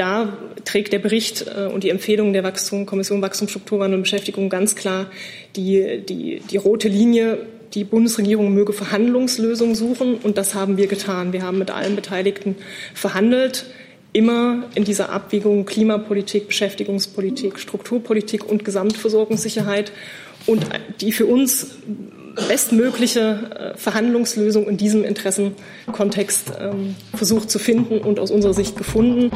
da trägt der Bericht äh, und die Empfehlungen der Wachstum, Kommission Wachstumsstrukturwandel und Beschäftigung ganz klar die, die, die rote Linie. Die Bundesregierung möge Verhandlungslösungen suchen und das haben wir getan. Wir haben mit allen Beteiligten verhandelt immer in dieser Abwägung Klimapolitik, Beschäftigungspolitik, Strukturpolitik und Gesamtversorgungssicherheit und die für uns bestmögliche äh, Verhandlungslösung in diesem Interessenkontext ähm, versucht zu finden und aus unserer Sicht gefunden.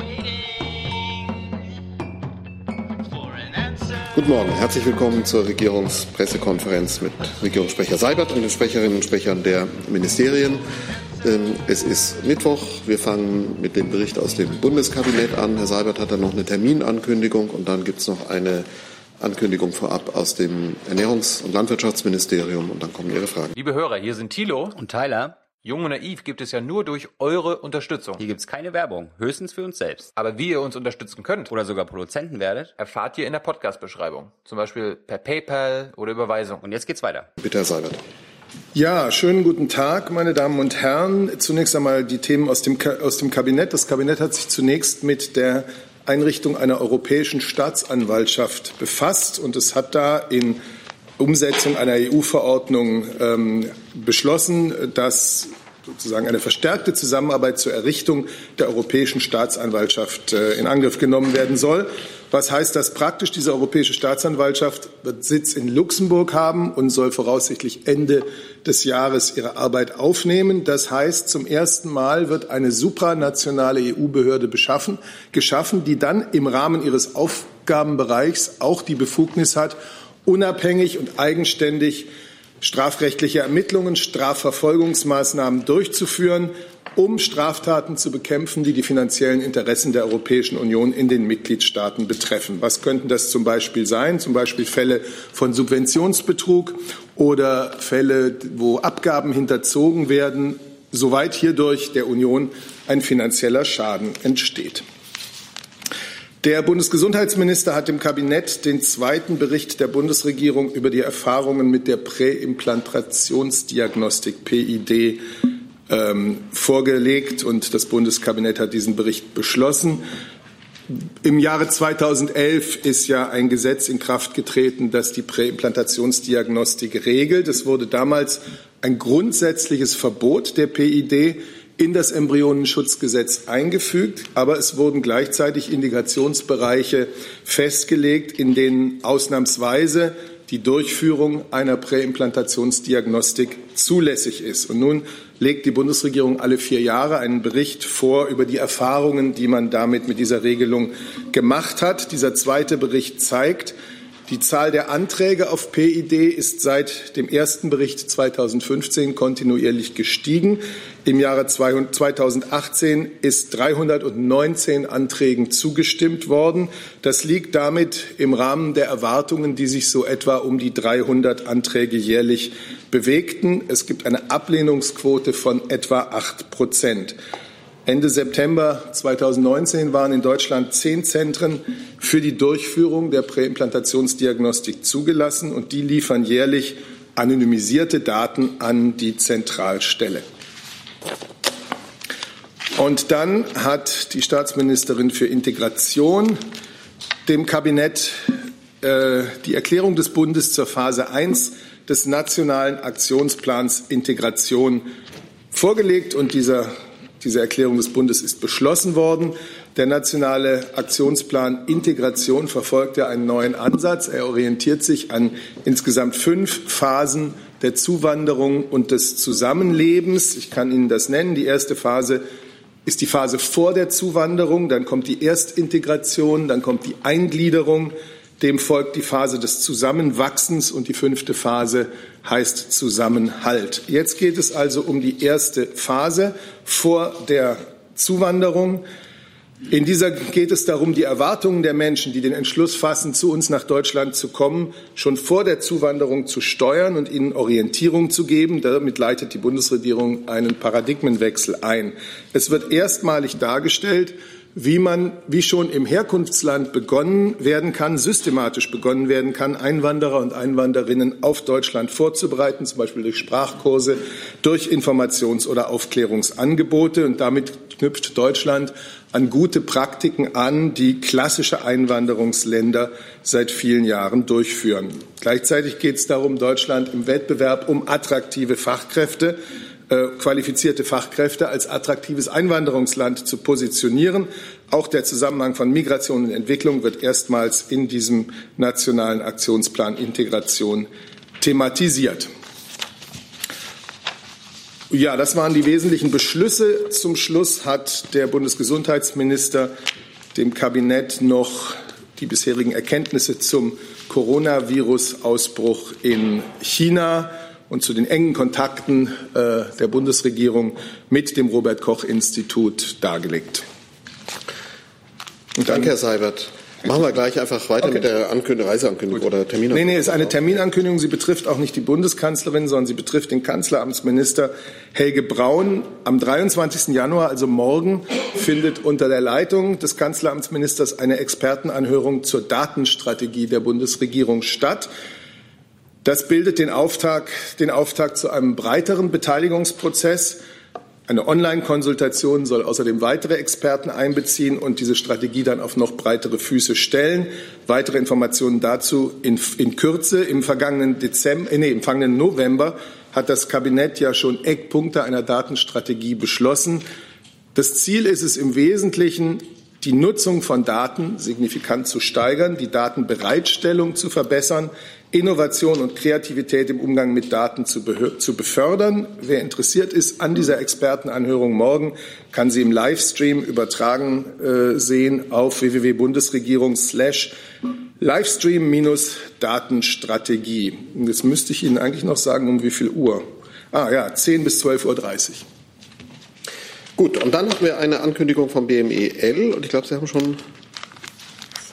Guten Morgen, herzlich willkommen zur Regierungspressekonferenz mit Regierungssprecher Seibert und den Sprecherinnen und Sprechern der Ministerien. Ähm, es ist Mittwoch. Wir fangen mit dem Bericht aus dem Bundeskabinett an. Herr Seibert hat dann noch eine Terminankündigung und dann gibt es noch eine Ankündigung vorab aus dem Ernährungs- und Landwirtschaftsministerium und dann kommen Ihre Fragen. Liebe Hörer, hier sind Thilo und Tyler. Jung und naiv gibt es ja nur durch eure Unterstützung. Hier gibt es keine Werbung, höchstens für uns selbst. Aber wie ihr uns unterstützen könnt oder sogar Produzenten werdet, erfahrt ihr in der Podcast-Beschreibung. Zum Beispiel per PayPal oder Überweisung. Und jetzt geht's weiter. Bitte, Herr Seibert. Ja, schönen guten Tag, meine Damen und Herren. Zunächst einmal die Themen aus dem, aus dem Kabinett. Das Kabinett hat sich zunächst mit der Einrichtung einer europäischen Staatsanwaltschaft befasst und es hat da in Umsetzung einer EU-Verordnung ähm, beschlossen, dass sozusagen eine verstärkte Zusammenarbeit zur Errichtung der Europäischen Staatsanwaltschaft äh, in Angriff genommen werden soll. Was heißt das praktisch? Diese Europäische Staatsanwaltschaft wird Sitz in Luxemburg haben und soll voraussichtlich Ende des Jahres ihre Arbeit aufnehmen. Das heißt, zum ersten Mal wird eine supranationale EU-Behörde geschaffen, die dann im Rahmen ihres Aufgabenbereichs auch die Befugnis hat, unabhängig und eigenständig strafrechtliche Ermittlungen, Strafverfolgungsmaßnahmen durchzuführen, um Straftaten zu bekämpfen, die die finanziellen Interessen der Europäischen Union in den Mitgliedstaaten betreffen. Was könnten das zum Beispiel sein? Zum Beispiel Fälle von Subventionsbetrug oder Fälle, wo Abgaben hinterzogen werden, soweit hierdurch der Union ein finanzieller Schaden entsteht. Der Bundesgesundheitsminister hat dem Kabinett den zweiten Bericht der Bundesregierung über die Erfahrungen mit der Präimplantationsdiagnostik PID ähm, vorgelegt und das Bundeskabinett hat diesen Bericht beschlossen. Im Jahre 2011 ist ja ein Gesetz in Kraft getreten, das die Präimplantationsdiagnostik regelt. Es wurde damals ein grundsätzliches Verbot der PID in das Embryonenschutzgesetz eingefügt, aber es wurden gleichzeitig Indikationsbereiche festgelegt, in denen ausnahmsweise die Durchführung einer Präimplantationsdiagnostik zulässig ist. Und nun legt die Bundesregierung alle vier Jahre einen Bericht vor über die Erfahrungen, die man damit mit dieser Regelung gemacht hat. Dieser zweite Bericht zeigt, die Zahl der Anträge auf PID ist seit dem ersten Bericht 2015 kontinuierlich gestiegen. Im Jahre 2018 ist 319 Anträgen zugestimmt worden. Das liegt damit im Rahmen der Erwartungen, die sich so etwa um die 300 Anträge jährlich bewegten. Es gibt eine Ablehnungsquote von etwa acht Prozent. Ende September 2019 waren in Deutschland zehn Zentren für die Durchführung der Präimplantationsdiagnostik zugelassen und die liefern jährlich anonymisierte Daten an die Zentralstelle. Und dann hat die Staatsministerin für Integration dem Kabinett äh, die Erklärung des Bundes zur Phase 1 des nationalen Aktionsplans Integration vorgelegt und dieser diese Erklärung des Bundes ist beschlossen worden. Der nationale Aktionsplan Integration verfolgt ja einen neuen Ansatz. Er orientiert sich an insgesamt fünf Phasen der Zuwanderung und des Zusammenlebens. Ich kann Ihnen das nennen. Die erste Phase ist die Phase vor der Zuwanderung, dann kommt die Erstintegration, dann kommt die Eingliederung, dem folgt die Phase des Zusammenwachsens und die fünfte Phase heißt Zusammenhalt. Jetzt geht es also um die erste Phase vor der Zuwanderung. In dieser geht es darum, die Erwartungen der Menschen, die den Entschluss fassen, zu uns nach Deutschland zu kommen, schon vor der Zuwanderung zu steuern und ihnen Orientierung zu geben. Damit leitet die Bundesregierung einen Paradigmenwechsel ein. Es wird erstmalig dargestellt, wie man, wie schon im Herkunftsland begonnen werden kann, systematisch begonnen werden kann, Einwanderer und Einwanderinnen auf Deutschland vorzubereiten, zum Beispiel durch Sprachkurse, durch Informations- oder Aufklärungsangebote. Und damit knüpft Deutschland an gute Praktiken an, die klassische Einwanderungsländer seit vielen Jahren durchführen. Gleichzeitig geht es darum, Deutschland im Wettbewerb um attraktive Fachkräfte qualifizierte Fachkräfte als attraktives Einwanderungsland zu positionieren. Auch der Zusammenhang von Migration und Entwicklung wird erstmals in diesem nationalen Aktionsplan Integration thematisiert. Ja, das waren die wesentlichen Beschlüsse. Zum Schluss hat der Bundesgesundheitsminister dem Kabinett noch die bisherigen Erkenntnisse zum Coronavirus-Ausbruch in China und zu den engen Kontakten äh, der Bundesregierung mit dem Robert Koch Institut dargelegt. Und Danke, Herr Seibert. Machen wir gleich einfach weiter okay. mit der Ankündigung, Reiseankündigung Gut. oder Terminankündigung. Nee, nee, ist eine Terminankündigung. Sie betrifft auch nicht die Bundeskanzlerin, sondern sie betrifft den Kanzleramtsminister Helge Braun. Am 23. Januar, also morgen, findet unter der Leitung des Kanzleramtsministers eine Expertenanhörung zur Datenstrategie der Bundesregierung statt. Das bildet den Auftakt, den Auftakt zu einem breiteren Beteiligungsprozess. Eine Online-Konsultation soll außerdem weitere Experten einbeziehen und diese Strategie dann auf noch breitere Füße stellen. Weitere Informationen dazu in, in Kürze. Im vergangenen Dezember, äh, nee, im vergangenen November hat das Kabinett ja schon Eckpunkte einer Datenstrategie beschlossen. Das Ziel ist es im Wesentlichen, die Nutzung von Daten signifikant zu steigern, die Datenbereitstellung zu verbessern, Innovation und Kreativität im Umgang mit Daten zu, zu, befördern. Wer interessiert ist an dieser Expertenanhörung morgen, kann sie im Livestream übertragen äh, sehen auf www.bundesregierung Livestream-Datenstrategie. Jetzt müsste ich Ihnen eigentlich noch sagen, um wie viel Uhr. Ah ja, 10 bis 12.30 Uhr. Gut, und dann haben wir eine Ankündigung vom BMEL und ich glaube, Sie haben schon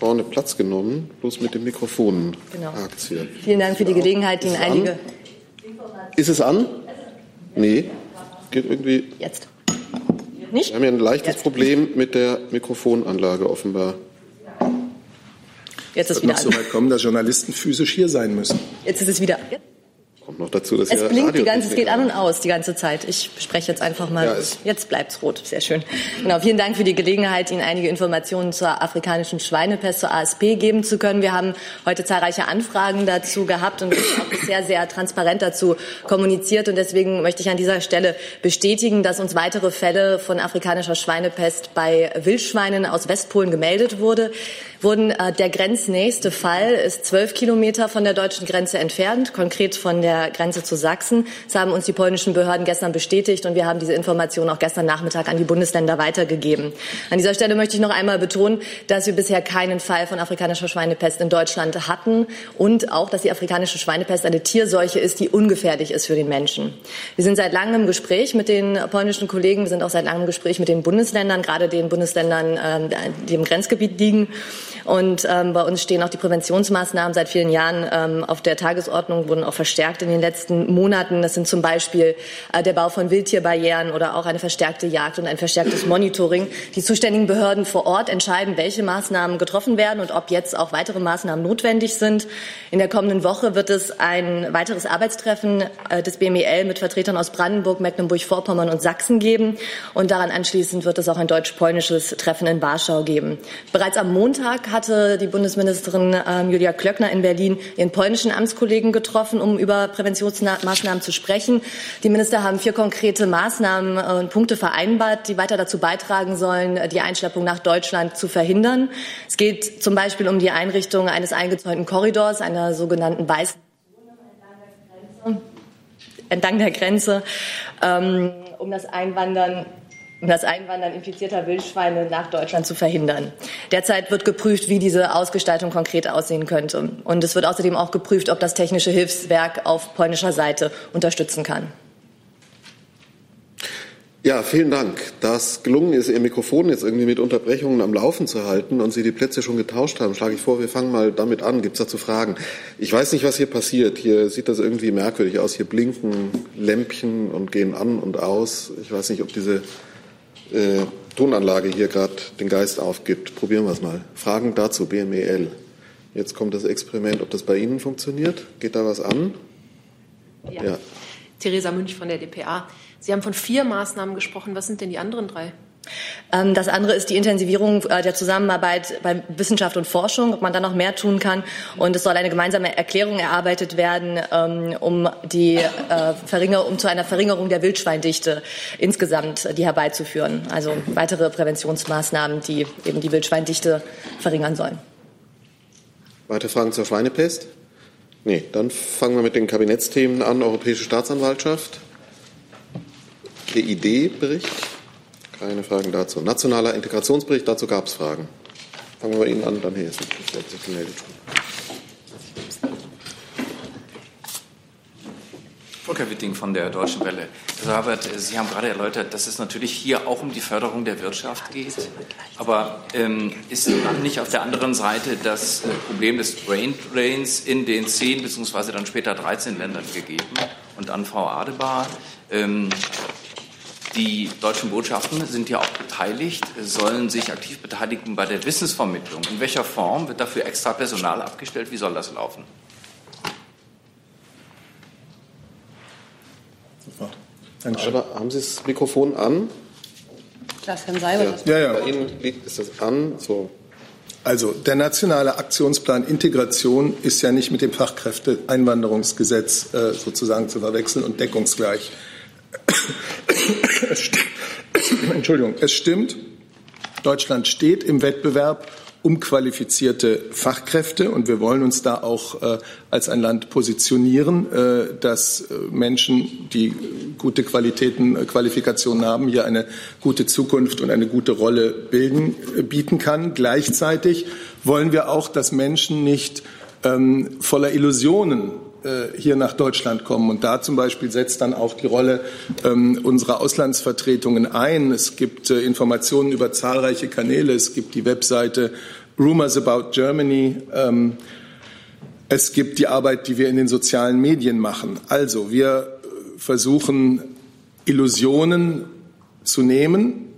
vorne Platz genommen, bloß mit dem Mikrofon genau. hier. Vielen Dank für die Gelegenheit, Ihnen einige. Ist es an? Nee. Geht irgendwie. Jetzt. Nicht? Wir haben ja ein leichtes Jetzt. Problem mit der Mikrofonanlage offenbar. Jetzt ist es wieder noch an. so weit kommen, dass Journalisten physisch hier sein müssen. Jetzt ist es wieder. Kommt noch dazu, dass es blinkt die ganze, es geht an und aus die ganze Zeit. Ich spreche jetzt einfach mal. Ja, jetzt bleibt's rot. Sehr schön. Genau. Vielen Dank für die Gelegenheit, Ihnen einige Informationen zur afrikanischen Schweinepest, zur ASP geben zu können. Wir haben heute zahlreiche Anfragen dazu gehabt und auch sehr, sehr transparent dazu kommuniziert. Und deswegen möchte ich an dieser Stelle bestätigen, dass uns weitere Fälle von afrikanischer Schweinepest bei Wildschweinen aus Westpolen gemeldet wurde wurden. Äh, der grenznächste Fall ist zwölf Kilometer von der deutschen Grenze entfernt, konkret von der Grenze zu Sachsen. Das haben uns die polnischen Behörden gestern bestätigt und wir haben diese Information auch gestern Nachmittag an die Bundesländer weitergegeben. An dieser Stelle möchte ich noch einmal betonen, dass wir bisher keinen Fall von afrikanischer Schweinepest in Deutschland hatten und auch, dass die afrikanische Schweinepest eine Tierseuche ist, die ungefährlich ist für den Menschen. Wir sind seit langem im Gespräch mit den polnischen Kollegen. Wir sind auch seit langem im Gespräch mit den Bundesländern, gerade den Bundesländern, ähm, die im Grenzgebiet liegen. Und ähm, bei uns stehen auch die Präventionsmaßnahmen seit vielen Jahren ähm, auf der Tagesordnung, wurden auch verstärkt in den letzten Monaten. Das sind zum Beispiel äh, der Bau von Wildtierbarrieren oder auch eine verstärkte Jagd und ein verstärktes Monitoring. Die zuständigen Behörden vor Ort entscheiden, welche Maßnahmen getroffen werden und ob jetzt auch weitere Maßnahmen notwendig sind. In der kommenden Woche wird es ein weiteres Arbeitstreffen äh, des BMEL mit Vertretern aus Brandenburg, Mecklenburg-Vorpommern und Sachsen geben. Und daran anschließend wird es auch ein deutsch-polnisches Treffen in Warschau geben. Bereits am Montag hatte die Bundesministerin ähm, Julia Klöckner in Berlin ihren polnischen Amtskollegen getroffen, um über Präventionsmaßnahmen zu sprechen. Die Minister haben vier konkrete Maßnahmen äh, und Punkte vereinbart, die weiter dazu beitragen sollen, die Einschleppung nach Deutschland zu verhindern. Es geht zum Beispiel um die Einrichtung eines eingezäunten Korridors, einer sogenannten weißen entlang der Grenze, ähm, um das Einwandern um das Einwandern infizierter Wildschweine nach Deutschland zu verhindern. Derzeit wird geprüft, wie diese Ausgestaltung konkret aussehen könnte. Und es wird außerdem auch geprüft, ob das technische Hilfswerk auf polnischer Seite unterstützen kann. Ja, vielen Dank. Dass gelungen ist, Ihr Mikrofon jetzt irgendwie mit Unterbrechungen am Laufen zu halten und Sie die Plätze schon getauscht haben, schlage ich vor, wir fangen mal damit an. Gibt es dazu Fragen? Ich weiß nicht, was hier passiert. Hier sieht das irgendwie merkwürdig aus. Hier blinken Lämpchen und gehen an und aus. Ich weiß nicht, ob diese äh, Tonanlage hier gerade den Geist aufgibt. Probieren wir es mal. Fragen dazu, BMEL. Jetzt kommt das Experiment, ob das bei Ihnen funktioniert. Geht da was an? Ja. ja. Theresa Münch von der DPA. Sie haben von vier Maßnahmen gesprochen. Was sind denn die anderen drei? Ähm, das andere ist die Intensivierung äh, der Zusammenarbeit bei Wissenschaft und Forschung, ob man da noch mehr tun kann. Und es soll eine gemeinsame Erklärung erarbeitet werden, ähm, um die äh, um zu einer Verringerung der Wildschweindichte insgesamt äh, die herbeizuführen. Also weitere Präventionsmaßnahmen, die eben die Wildschweindichte verringern sollen. Weitere Fragen zur Schweinepest? Nee, dann fangen wir mit den Kabinettsthemen an. Europäische Staatsanwaltschaft. Der ID-Bericht. Keine Fragen dazu. Nationaler Integrationsbericht, dazu gab es Fragen. Fangen wir bei Ihnen an, dann hier ist sich gemeldet. Volker Witting von der Deutschen Welle. Herr Robert, Sie haben gerade erläutert, dass es natürlich hier auch um die Förderung der Wirtschaft geht. Aber ähm, ist nicht auf der anderen Seite das äh, Problem des Brain Drains in den zehn beziehungsweise dann später 13 Ländern gegeben? Und an Frau Adebar, ähm, die deutschen Botschaften sind ja auch beteiligt, sollen sich aktiv beteiligen bei der Wissensvermittlung. In welcher Form wird dafür extra Personal abgestellt? Wie soll das laufen? Super. Aber haben Sie das Mikrofon an? Lass Herrn Seibert ja. ja, ja. Bei Ihnen ist das an. So. Also der nationale Aktionsplan Integration ist ja nicht mit dem Fachkräfteeinwanderungsgesetz äh, sozusagen zu verwechseln und deckungsgleich. Es Entschuldigung, es stimmt, Deutschland steht im Wettbewerb um qualifizierte Fachkräfte und wir wollen uns da auch äh, als ein Land positionieren, äh, dass äh, Menschen, die gute Qualitäten, äh, Qualifikationen haben, hier eine gute Zukunft und eine gute Rolle bilden, äh, bieten kann. Gleichzeitig wollen wir auch, dass Menschen nicht ähm, voller Illusionen hier nach Deutschland kommen. Und da zum Beispiel setzt dann auch die Rolle ähm, unserer Auslandsvertretungen ein. Es gibt äh, Informationen über zahlreiche Kanäle. Es gibt die Webseite Rumors About Germany. Ähm, es gibt die Arbeit, die wir in den sozialen Medien machen. Also wir äh, versuchen Illusionen zu nehmen,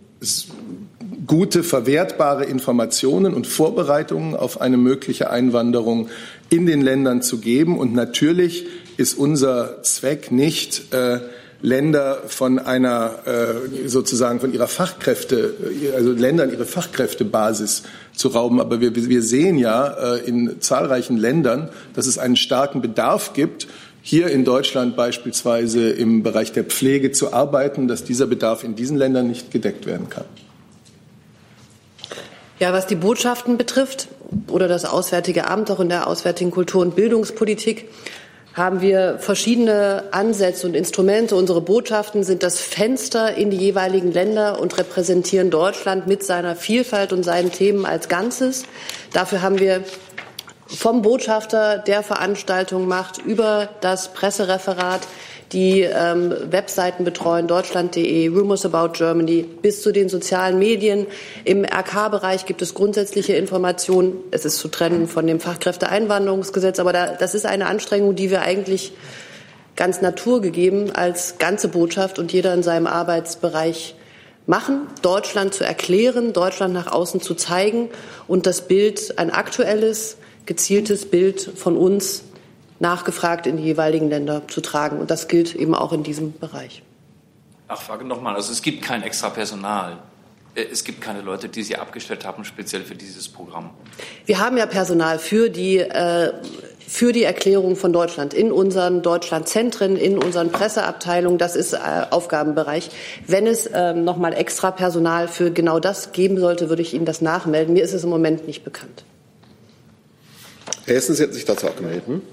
gute, verwertbare Informationen und Vorbereitungen auf eine mögliche Einwanderung in den Ländern zu geben. Und natürlich ist unser Zweck nicht, äh, Länder von einer äh, sozusagen von ihrer Fachkräfte, also Ländern ihre Fachkräftebasis zu rauben. Aber wir, wir sehen ja äh, in zahlreichen Ländern, dass es einen starken Bedarf gibt, hier in Deutschland beispielsweise im Bereich der Pflege zu arbeiten, dass dieser Bedarf in diesen Ländern nicht gedeckt werden kann. Ja, was die Botschaften betrifft oder das Auswärtige Amt, auch in der Auswärtigen Kultur- und Bildungspolitik, haben wir verschiedene Ansätze und Instrumente. Unsere Botschaften sind das Fenster in die jeweiligen Länder und repräsentieren Deutschland mit seiner Vielfalt und seinen Themen als Ganzes. Dafür haben wir vom Botschafter, der Veranstaltung macht, über das Pressereferat die ähm, Webseiten betreuen, deutschland.de, Rumors About Germany, bis zu den sozialen Medien. Im RK-Bereich gibt es grundsätzliche Informationen. Es ist zu trennen von dem Fachkräfteeinwanderungsgesetz, aber da, das ist eine Anstrengung, die wir eigentlich ganz naturgegeben als ganze Botschaft und jeder in seinem Arbeitsbereich machen, Deutschland zu erklären, Deutschland nach außen zu zeigen und das Bild, ein aktuelles, gezieltes Bild von uns nachgefragt in die jeweiligen Länder zu tragen. Und das gilt eben auch in diesem Bereich. Ach, frage nochmal. Also es gibt kein extra Personal. Äh, es gibt keine Leute, die Sie abgestellt haben, speziell für dieses Programm. Wir haben ja Personal für die, äh, für die Erklärung von Deutschland in unseren Deutschlandzentren, in unseren Presseabteilungen. Das ist äh, Aufgabenbereich. Wenn es äh, nochmal extra Personal für genau das geben sollte, würde ich Ihnen das nachmelden. Mir ist es im Moment nicht bekannt. Herr Hessen, Sie hatten sich dazu auch gemeldet. Hm? Äh,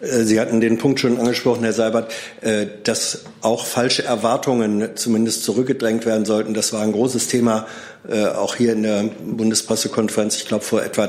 Sie hatten den Punkt schon angesprochen, Herr Seibert, äh, dass auch falsche Erwartungen zumindest zurückgedrängt werden sollten. Das war ein großes Thema äh, auch hier in der Bundespressekonferenz, ich glaube vor etwa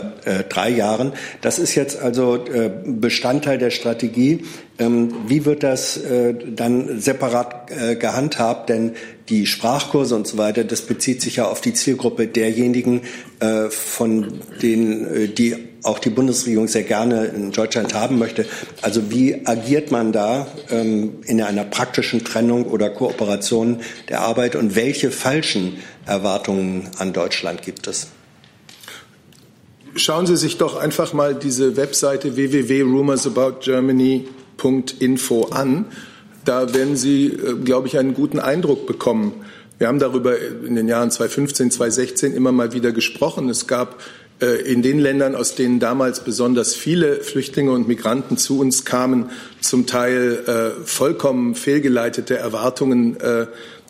drei Jahren. Das ist jetzt also Bestandteil der Strategie. Ähm, wie wird das äh, dann separat äh, gehandhabt? Denn die Sprachkurse und so weiter, das bezieht sich ja auf die Zielgruppe derjenigen, äh, von denen, die auch die Bundesregierung sehr gerne in Deutschland haben möchte. Also wie agiert man da ähm, in einer praktischen Trennung oder Kooperation der Arbeit und welche falschen Erwartungen an Deutschland gibt es? Schauen Sie sich doch einfach mal diese Webseite www.rumorsaboutgermany.info an. Da werden Sie, äh, glaube ich, einen guten Eindruck bekommen. Wir haben darüber in den Jahren 2015, 2016 immer mal wieder gesprochen. Es gab äh, in den Ländern, aus denen damals besonders viele Flüchtlinge und Migranten zu uns kamen, zum Teil äh, vollkommen fehlgeleitete Erwartungen,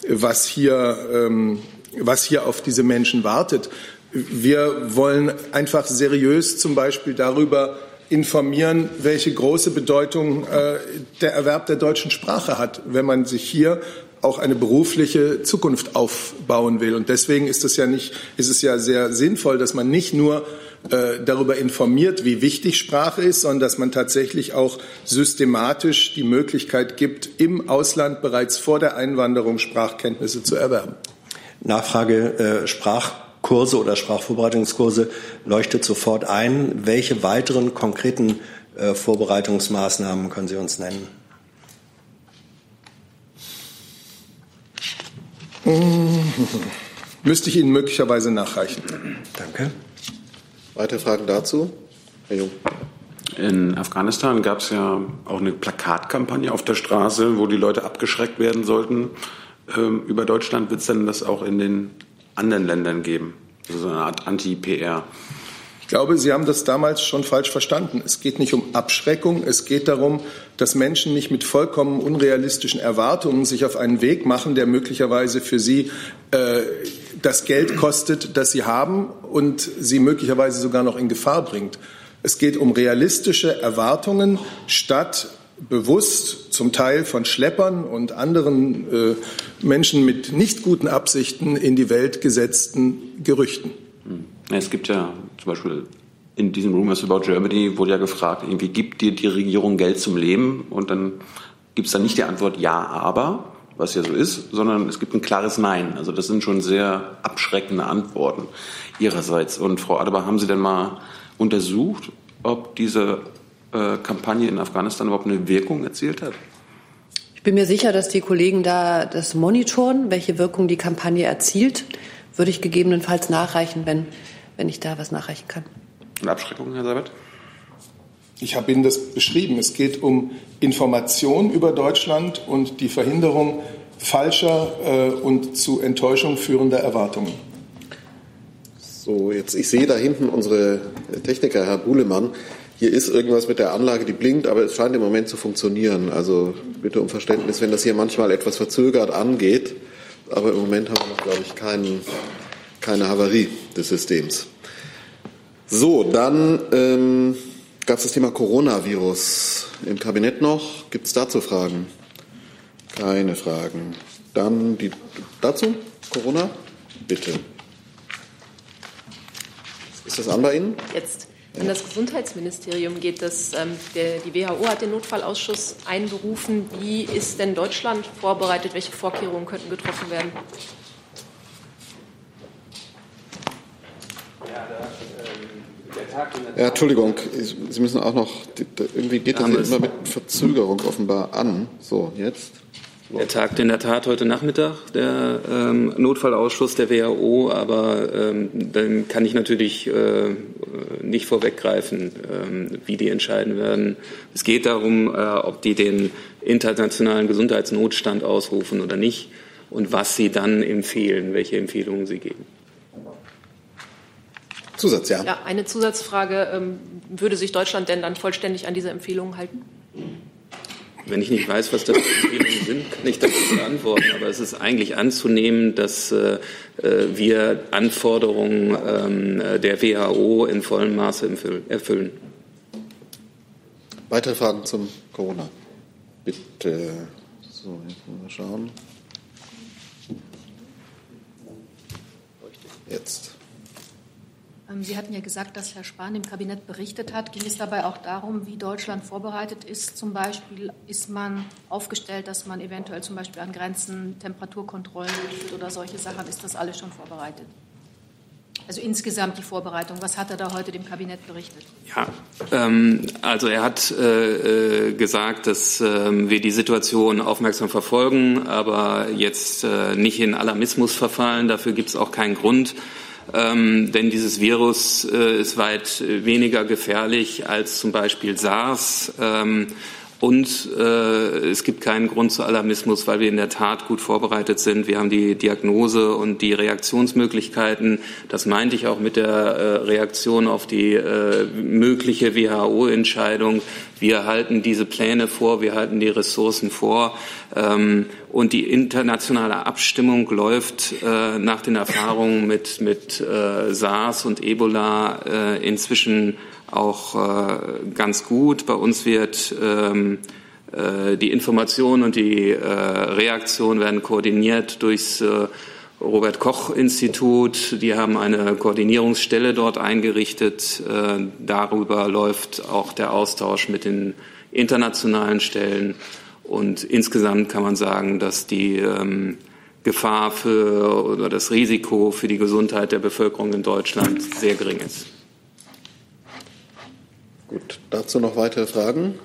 was hier, ähm, was hier auf diese Menschen wartet. Wir wollen einfach seriös zum Beispiel darüber informieren, welche große Bedeutung äh, der Erwerb der deutschen Sprache hat, wenn man sich hier auch eine berufliche Zukunft aufbauen will. Und deswegen ist es ja nicht, ist es ja sehr sinnvoll, dass man nicht nur äh, darüber informiert, wie wichtig Sprache ist, sondern dass man tatsächlich auch systematisch die Möglichkeit gibt, im Ausland bereits vor der Einwanderung Sprachkenntnisse zu erwerben. Nachfrage äh, Sprach Kurse oder Sprachvorbereitungskurse leuchtet sofort ein. Welche weiteren konkreten äh, Vorbereitungsmaßnahmen können Sie uns nennen? Müsste ich Ihnen möglicherweise nachreichen. Danke. Weitere Fragen dazu? Herr Jung. In Afghanistan gab es ja auch eine Plakatkampagne auf der Straße, wo die Leute abgeschreckt werden sollten. Ähm, über Deutschland wird es dann das auch in den anderen Ländern geben. Also so eine Art Anti-PR. Ich glaube, Sie haben das damals schon falsch verstanden. Es geht nicht um Abschreckung. Es geht darum, dass Menschen nicht mit vollkommen unrealistischen Erwartungen sich auf einen Weg machen, der möglicherweise für sie äh, das Geld kostet, das sie haben und sie möglicherweise sogar noch in Gefahr bringt. Es geht um realistische Erwartungen statt bewusst zum Teil von Schleppern und anderen äh, Menschen mit nicht guten Absichten in die Welt gesetzten Gerüchten. Es gibt ja zum Beispiel in diesem Rumors About Germany wurde ja gefragt, irgendwie gibt dir die Regierung Geld zum Leben? Und dann gibt es dann nicht die Antwort Ja, aber, was ja so ist, sondern es gibt ein klares Nein. Also das sind schon sehr abschreckende Antworten ihrerseits. Und Frau Adebar, haben Sie denn mal untersucht, ob diese Kampagne in Afghanistan überhaupt eine Wirkung erzielt hat? Ich bin mir sicher, dass die Kollegen da das monitoren, welche Wirkung die Kampagne erzielt. Würde ich gegebenenfalls nachreichen, wenn, wenn ich da was nachreichen kann. Und Abschreckung, Herr Seibert? Ich habe Ihnen das beschrieben. Es geht um Information über Deutschland und die Verhinderung falscher äh, und zu Enttäuschung führender Erwartungen. So, jetzt, ich sehe da hinten unsere Techniker, Herr Buhlemann hier ist irgendwas mit der Anlage, die blinkt, aber es scheint im Moment zu funktionieren. Also bitte um Verständnis, wenn das hier manchmal etwas verzögert angeht. Aber im Moment haben wir noch, glaube ich, keinen, keine Havarie des Systems. So, dann ähm, gab es das Thema Coronavirus im Kabinett noch. Gibt es dazu Fragen? Keine Fragen. Dann die dazu? Corona? Bitte. Ist das an bei Ihnen? Jetzt in das Gesundheitsministerium geht. Das, ähm, der, die WHO hat den Notfallausschuss einberufen. Wie ist denn Deutschland vorbereitet? Welche Vorkehrungen könnten getroffen werden? Ja, Entschuldigung, Sie müssen auch noch, irgendwie geht das immer mit Verzögerung offenbar an. So, jetzt. Der tagt in der Tat heute Nachmittag, der ähm, Notfallausschuss der WHO, aber ähm, dann kann ich natürlich äh, nicht vorweggreifen, ähm, wie die entscheiden werden. Es geht darum, äh, ob die den internationalen Gesundheitsnotstand ausrufen oder nicht und was sie dann empfehlen, welche Empfehlungen sie geben. Zusatz, ja. Ja, eine Zusatzfrage. Ähm, würde sich Deutschland denn dann vollständig an diese Empfehlungen halten? Wenn ich nicht weiß, was das für Empfehlungen sind, kann ich das nicht beantworten. Aber es ist eigentlich anzunehmen, dass äh, wir Anforderungen ähm, der WHO in vollem Maße erfüllen. Weitere Fragen zum Corona? Bitte. So, jetzt mal schauen. Jetzt. Ähm, Sie hatten ja gesagt, dass Herr Spahn im Kabinett berichtet hat. Ging es dabei auch darum, wie Deutschland vorbereitet ist? Zum Beispiel ist man aufgestellt, dass man eventuell zum Beispiel an Grenzen Temperaturkontrollen durchführt oder solche Sachen. Ist das alles schon vorbereitet? Also insgesamt die Vorbereitung. Was hat er da heute dem Kabinett berichtet? Ja, ähm, also er hat äh, äh gesagt, dass äh, wir die Situation aufmerksam verfolgen, aber jetzt äh, nicht in Alarmismus verfallen. Dafür gibt es auch keinen Grund. Ähm, denn dieses Virus äh, ist weit weniger gefährlich als zum Beispiel SARS. Ähm, und äh, es gibt keinen Grund zu Alarmismus, weil wir in der Tat gut vorbereitet sind. Wir haben die Diagnose und die Reaktionsmöglichkeiten. Das meinte ich auch mit der äh, Reaktion auf die äh, mögliche WHO-Entscheidung. Wir halten diese Pläne vor, wir halten die Ressourcen vor. Ähm, und die internationale Abstimmung läuft äh, nach den Erfahrungen mit, mit äh, SARS und Ebola äh, inzwischen auch äh, ganz gut. Bei uns wird ähm, äh, die Information und die äh, Reaktion werden koordiniert durchs äh, Robert Koch Institut. Die haben eine Koordinierungsstelle dort eingerichtet. Äh, darüber läuft auch der Austausch mit den internationalen Stellen. Und insgesamt kann man sagen, dass die ähm, Gefahr für oder das Risiko für die Gesundheit der Bevölkerung in Deutschland sehr gering ist. Gut, dazu noch weitere Fragen?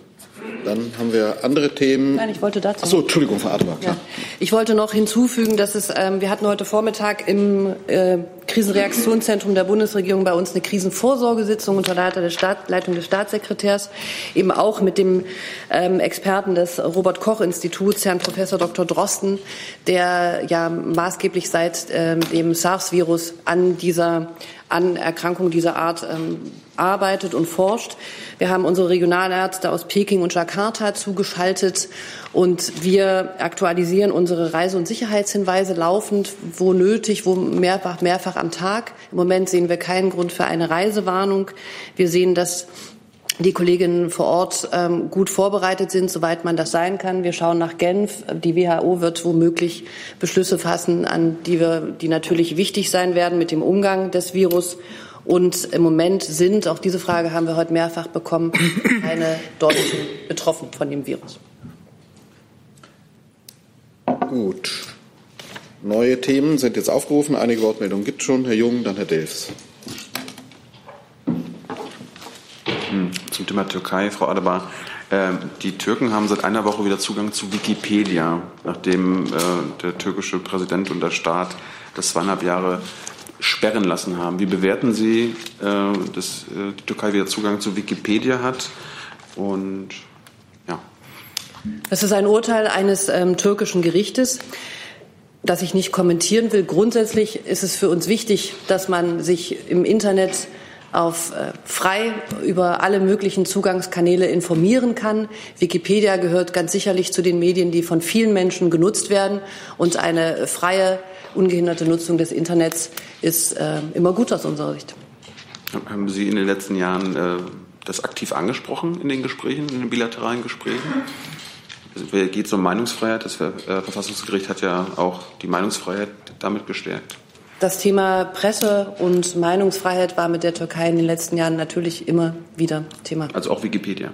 Dann haben wir andere Themen. Nein, ich wollte dazu. Achso, Entschuldigung, Frau Adebar. Ja. Ich wollte noch hinzufügen, dass es, ähm, wir hatten heute Vormittag im äh, Krisenreaktionszentrum der Bundesregierung bei uns eine Krisenvorsorgesitzung unter der Staat, Leitung des Staatssekretärs, eben auch mit dem ähm, Experten des Robert Koch Instituts, Herrn Professor Dr. Drosten, der ja maßgeblich seit ähm, dem SARS-Virus an dieser an Erkrankungen dieser Art ähm, arbeitet und forscht. Wir haben unsere Regionalärzte aus Peking und Jakarta zugeschaltet und wir aktualisieren unsere Reise- und Sicherheitshinweise laufend, wo nötig, wo mehrfach, mehrfach am Tag. Im Moment sehen wir keinen Grund für eine Reisewarnung. Wir sehen, dass die Kolleginnen vor Ort ähm, gut vorbereitet sind, soweit man das sein kann. Wir schauen nach Genf. Die WHO wird womöglich Beschlüsse fassen, an die wir, die natürlich wichtig sein werden mit dem Umgang des Virus. Und im Moment sind, auch diese Frage haben wir heute mehrfach bekommen, keine Deutschen betroffen von dem Virus. Gut. Neue Themen sind jetzt aufgerufen. Einige Wortmeldungen gibt es schon. Herr Jung, dann Herr Delfs. Hm, zum Thema Türkei, Frau Adebar. Ähm, die Türken haben seit einer Woche wieder Zugang zu Wikipedia, nachdem äh, der türkische Präsident und der Staat das zweieinhalb Jahre sperren lassen haben. Wie bewerten Sie, äh, dass äh, die Türkei wieder Zugang zu Wikipedia hat? Und ja. Das ist ein Urteil eines ähm, türkischen Gerichtes das ich nicht kommentieren will. Grundsätzlich ist es für uns wichtig, dass man sich im Internet auf äh, frei über alle möglichen Zugangskanäle informieren kann. Wikipedia gehört ganz sicherlich zu den Medien, die von vielen Menschen genutzt werden und eine freie ungehinderte Nutzung des Internets ist äh, immer gut aus unserer Sicht. Haben Sie in den letzten Jahren äh, das aktiv angesprochen in den Gesprächen, in den bilateralen Gesprächen? Es geht um Meinungsfreiheit. Das Verfassungsgericht hat ja auch die Meinungsfreiheit damit gestärkt. Das Thema Presse und Meinungsfreiheit war mit der Türkei in den letzten Jahren natürlich immer wieder Thema. Also auch Wikipedia.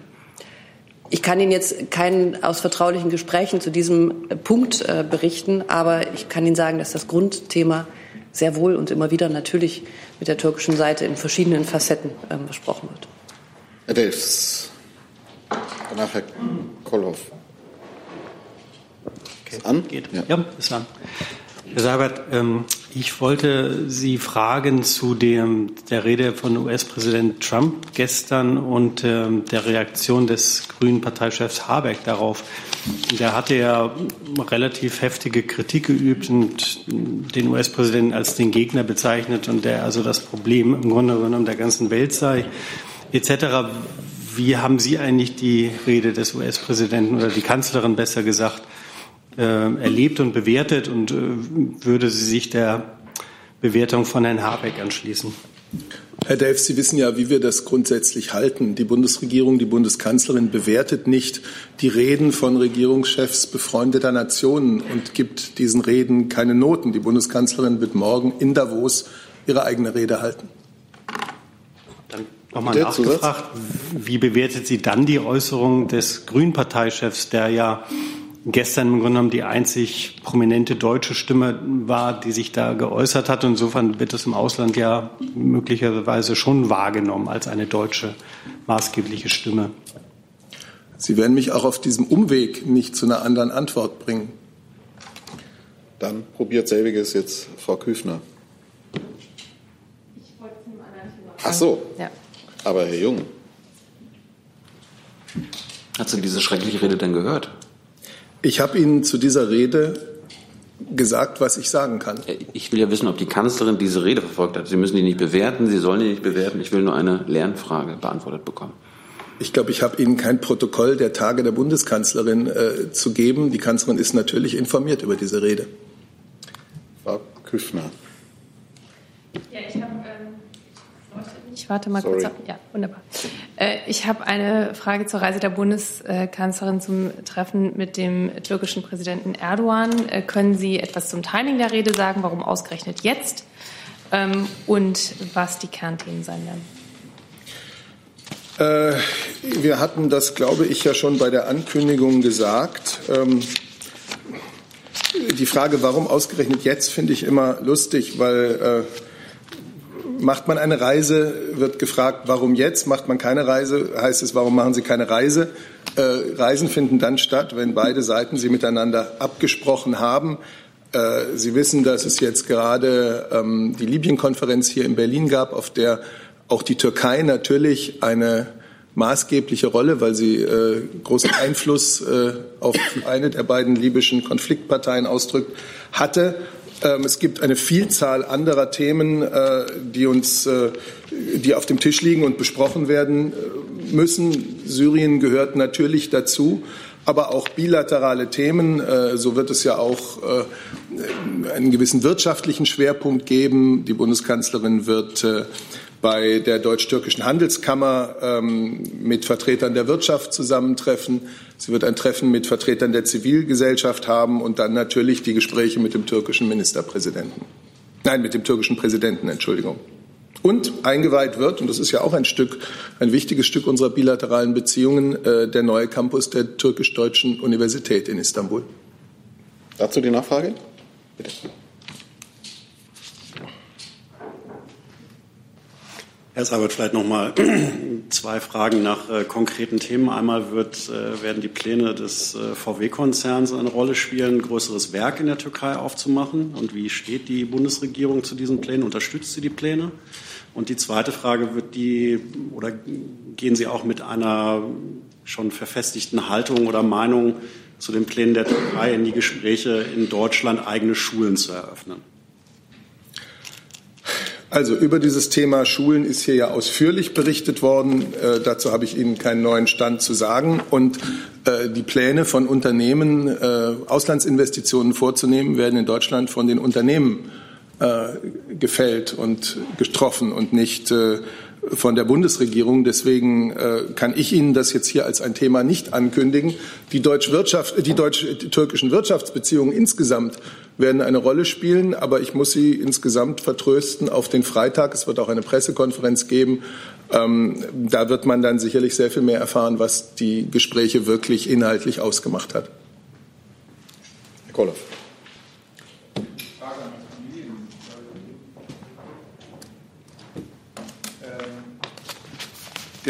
Ich kann Ihnen jetzt keinen aus vertraulichen Gesprächen zu diesem Punkt äh, berichten, aber ich kann Ihnen sagen, dass das Grundthema sehr wohl und immer wieder natürlich mit der türkischen Seite in verschiedenen Facetten äh, besprochen wird. Herr Delfs, danach Herr Kolhoff. Okay. Ist an? Geht. Ja. ja, ist an. Herr Seibert, ähm, ich wollte Sie fragen zu dem, der Rede von US-Präsident Trump gestern und ähm, der Reaktion des grünen Parteichefs Habeck darauf. Der hatte ja relativ heftige Kritik geübt und den US-Präsidenten als den Gegner bezeichnet und der also das Problem im Grunde genommen der ganzen Welt sei, etc. Wie haben Sie eigentlich die Rede des US-Präsidenten oder die Kanzlerin besser gesagt erlebt und bewertet und äh, würde sie sich der Bewertung von Herrn Habeck anschließen? Herr Delf, Sie wissen ja, wie wir das grundsätzlich halten. Die Bundesregierung, die Bundeskanzlerin bewertet nicht die Reden von Regierungschefs befreundeter Nationen und gibt diesen Reden keine Noten. Die Bundeskanzlerin wird morgen in Davos ihre eigene Rede halten. Nochmal nachgefragt, wie bewertet sie dann die Äußerung des Grünen-Parteichefs, der ja gestern im Grunde genommen die einzig prominente deutsche Stimme war, die sich da geäußert hat. Insofern wird es im Ausland ja möglicherweise schon wahrgenommen als eine deutsche maßgebliche Stimme. Sie werden mich auch auf diesem Umweg nicht zu einer anderen Antwort bringen. Dann probiert selbiges jetzt Frau Küfner. Ach so. Ja. Aber Herr Jung. Hat sie diese schreckliche Rede denn gehört? Ich habe Ihnen zu dieser Rede gesagt, was ich sagen kann. Ich will ja wissen, ob die Kanzlerin diese Rede verfolgt hat. Sie müssen die nicht bewerten, Sie sollen die nicht bewerten. Ich will nur eine Lernfrage beantwortet bekommen. Ich glaube, ich habe Ihnen kein Protokoll der Tage der Bundeskanzlerin äh, zu geben. Die Kanzlerin ist natürlich informiert über diese Rede. Frau Küffner. Ja, ich habe. Ich warte mal Sorry. kurz ab. Ja, wunderbar. Äh, ich habe eine Frage zur Reise der Bundeskanzlerin zum Treffen mit dem türkischen Präsidenten Erdogan. Äh, können Sie etwas zum Timing der Rede sagen? Warum ausgerechnet jetzt? Ähm, und was die Kernthemen sein werden? Äh, wir hatten das, glaube ich, ja schon bei der Ankündigung gesagt. Ähm, die Frage, warum ausgerechnet jetzt, finde ich immer lustig, weil äh, macht man eine Reise, wird gefragt, warum jetzt? Macht man keine Reise, heißt es, warum machen Sie keine Reise? Äh, Reisen finden dann statt, wenn beide Seiten sie miteinander abgesprochen haben. Äh, sie wissen, dass es jetzt gerade ähm, die Libyen-Konferenz hier in Berlin gab, auf der auch die Türkei natürlich eine maßgebliche Rolle, weil sie äh, großen Einfluss äh, auf eine der beiden libyschen Konfliktparteien ausdrückt, hatte. Ähm, es gibt eine Vielzahl anderer Themen, äh, die uns, äh, die auf dem Tisch liegen und besprochen werden äh, müssen. Syrien gehört natürlich dazu aber auch bilaterale Themen. So wird es ja auch einen gewissen wirtschaftlichen Schwerpunkt geben. Die Bundeskanzlerin wird bei der deutsch-türkischen Handelskammer ähm, mit Vertretern der Wirtschaft zusammentreffen. Sie wird ein Treffen mit Vertretern der Zivilgesellschaft haben und dann natürlich die Gespräche mit dem türkischen Ministerpräsidenten. Nein, mit dem türkischen Präsidenten, Entschuldigung. Und eingeweiht wird, und das ist ja auch ein Stück, ein wichtiges Stück unserer bilateralen Beziehungen, äh, der neue Campus der türkisch-deutschen Universität in Istanbul. Dazu die Nachfrage? Bitte. Herr Seibert, vielleicht noch mal zwei Fragen nach äh, konkreten Themen. Einmal wird, äh, werden die Pläne des äh, VW-Konzerns eine Rolle spielen, ein größeres Werk in der Türkei aufzumachen. Und wie steht die Bundesregierung zu diesen Plänen? Unterstützt sie die Pläne? Und die zweite Frage wird die, oder gehen Sie auch mit einer schon verfestigten Haltung oder Meinung zu den Plänen der Türkei in die Gespräche in Deutschland, eigene Schulen zu eröffnen? Also über dieses Thema Schulen ist hier ja ausführlich berichtet worden. Äh, dazu habe ich Ihnen keinen neuen Stand zu sagen. Und äh, die Pläne von Unternehmen, äh, Auslandsinvestitionen vorzunehmen, werden in Deutschland von den Unternehmen äh, gefällt und getroffen und nicht äh, von der Bundesregierung. Deswegen äh, kann ich Ihnen das jetzt hier als ein Thema nicht ankündigen. Die deutsch-Wirtschaft, die deutsch-türkischen Wirtschaftsbeziehungen insgesamt werden eine Rolle spielen, aber ich muss Sie insgesamt vertrösten auf den Freitag. Es wird auch eine Pressekonferenz geben. Ähm, da wird man dann sicherlich sehr viel mehr erfahren, was die Gespräche wirklich inhaltlich ausgemacht hat. Herr Koloff.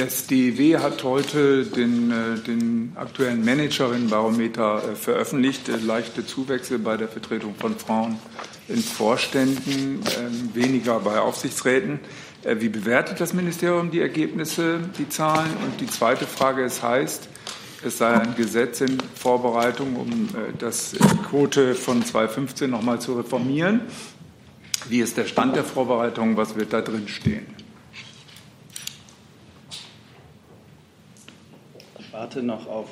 Das DEW hat heute den, äh, den aktuellen Managerinnenbarometer äh, veröffentlicht. Äh, leichte Zuwächse bei der Vertretung von Frauen in Vorständen, ähm, weniger bei Aufsichtsräten. Wie bewertet das Ministerium die Ergebnisse, die Zahlen? Und die zweite Frage, es heißt, es sei ein Gesetz in Vorbereitung, um das Quote von 2015 noch mal zu reformieren. Wie ist der Stand der Vorbereitung? Was wird da drin stehen? Warte noch auf.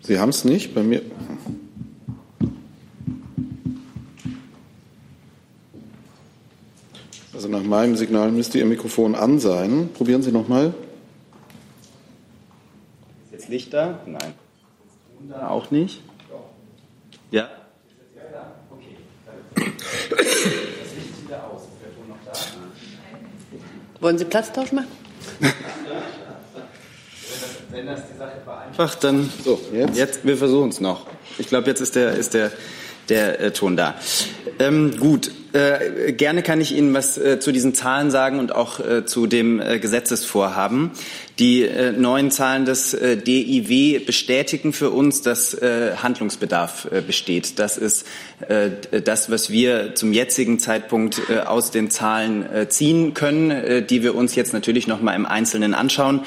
Sie haben es nicht bei mir. Also nach meinem Signal müsste Ihr Mikrofon an sein. Probieren Sie noch mal. Ist jetzt Licht da? Nein. Auch nicht? Ja? Okay. Das Licht wieder aus. Ist der Ton noch da? Wollen Sie Platztausch machen? Wenn das die Sache vereinfacht, dann so, jetzt, jetzt wir versuchen es noch. Ich glaube, jetzt ist der, ist der, der äh, Ton da. Ähm, gut, äh, gerne kann ich Ihnen was äh, zu diesen Zahlen sagen und auch äh, zu dem äh, Gesetzesvorhaben. Die äh, neuen Zahlen des äh, DIW bestätigen für uns, dass Handlungsbedarf besteht. Das ist das, was wir zum jetzigen Zeitpunkt aus den Zahlen ziehen können, die wir uns jetzt natürlich noch mal im Einzelnen anschauen.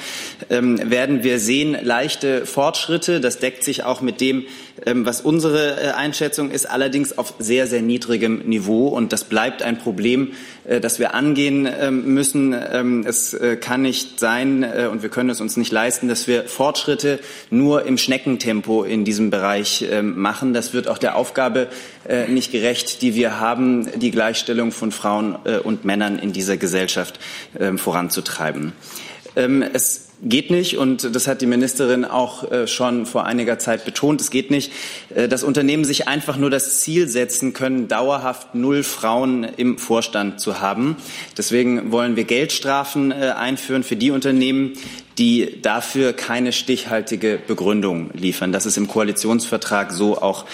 Ähm, werden wir sehen leichte Fortschritte. Das deckt sich auch mit dem, was unsere äh, Einschätzung ist, allerdings auf sehr, sehr niedrigem Niveau. Und das bleibt ein Problem, äh, das wir angehen ähm, müssen. Ähm, es äh, kann nicht sein, und wir können es uns nicht leisten, dass wir Fortschritte nur im Schneckentempo in diesem Bereich ähm, machen. Das wird auch der Aufgabe nicht gerecht, die wir haben, die Gleichstellung von Frauen und Männern in dieser Gesellschaft voranzutreiben. Es geht nicht, und das hat die Ministerin auch äh, schon vor einiger Zeit betont, es geht nicht, äh, dass Unternehmen sich einfach nur das Ziel setzen können, dauerhaft null Frauen im Vorstand zu haben. Deswegen wollen wir Geldstrafen äh, einführen für die Unternehmen, die dafür keine stichhaltige Begründung liefern. Das ist im Koalitionsvertrag so auch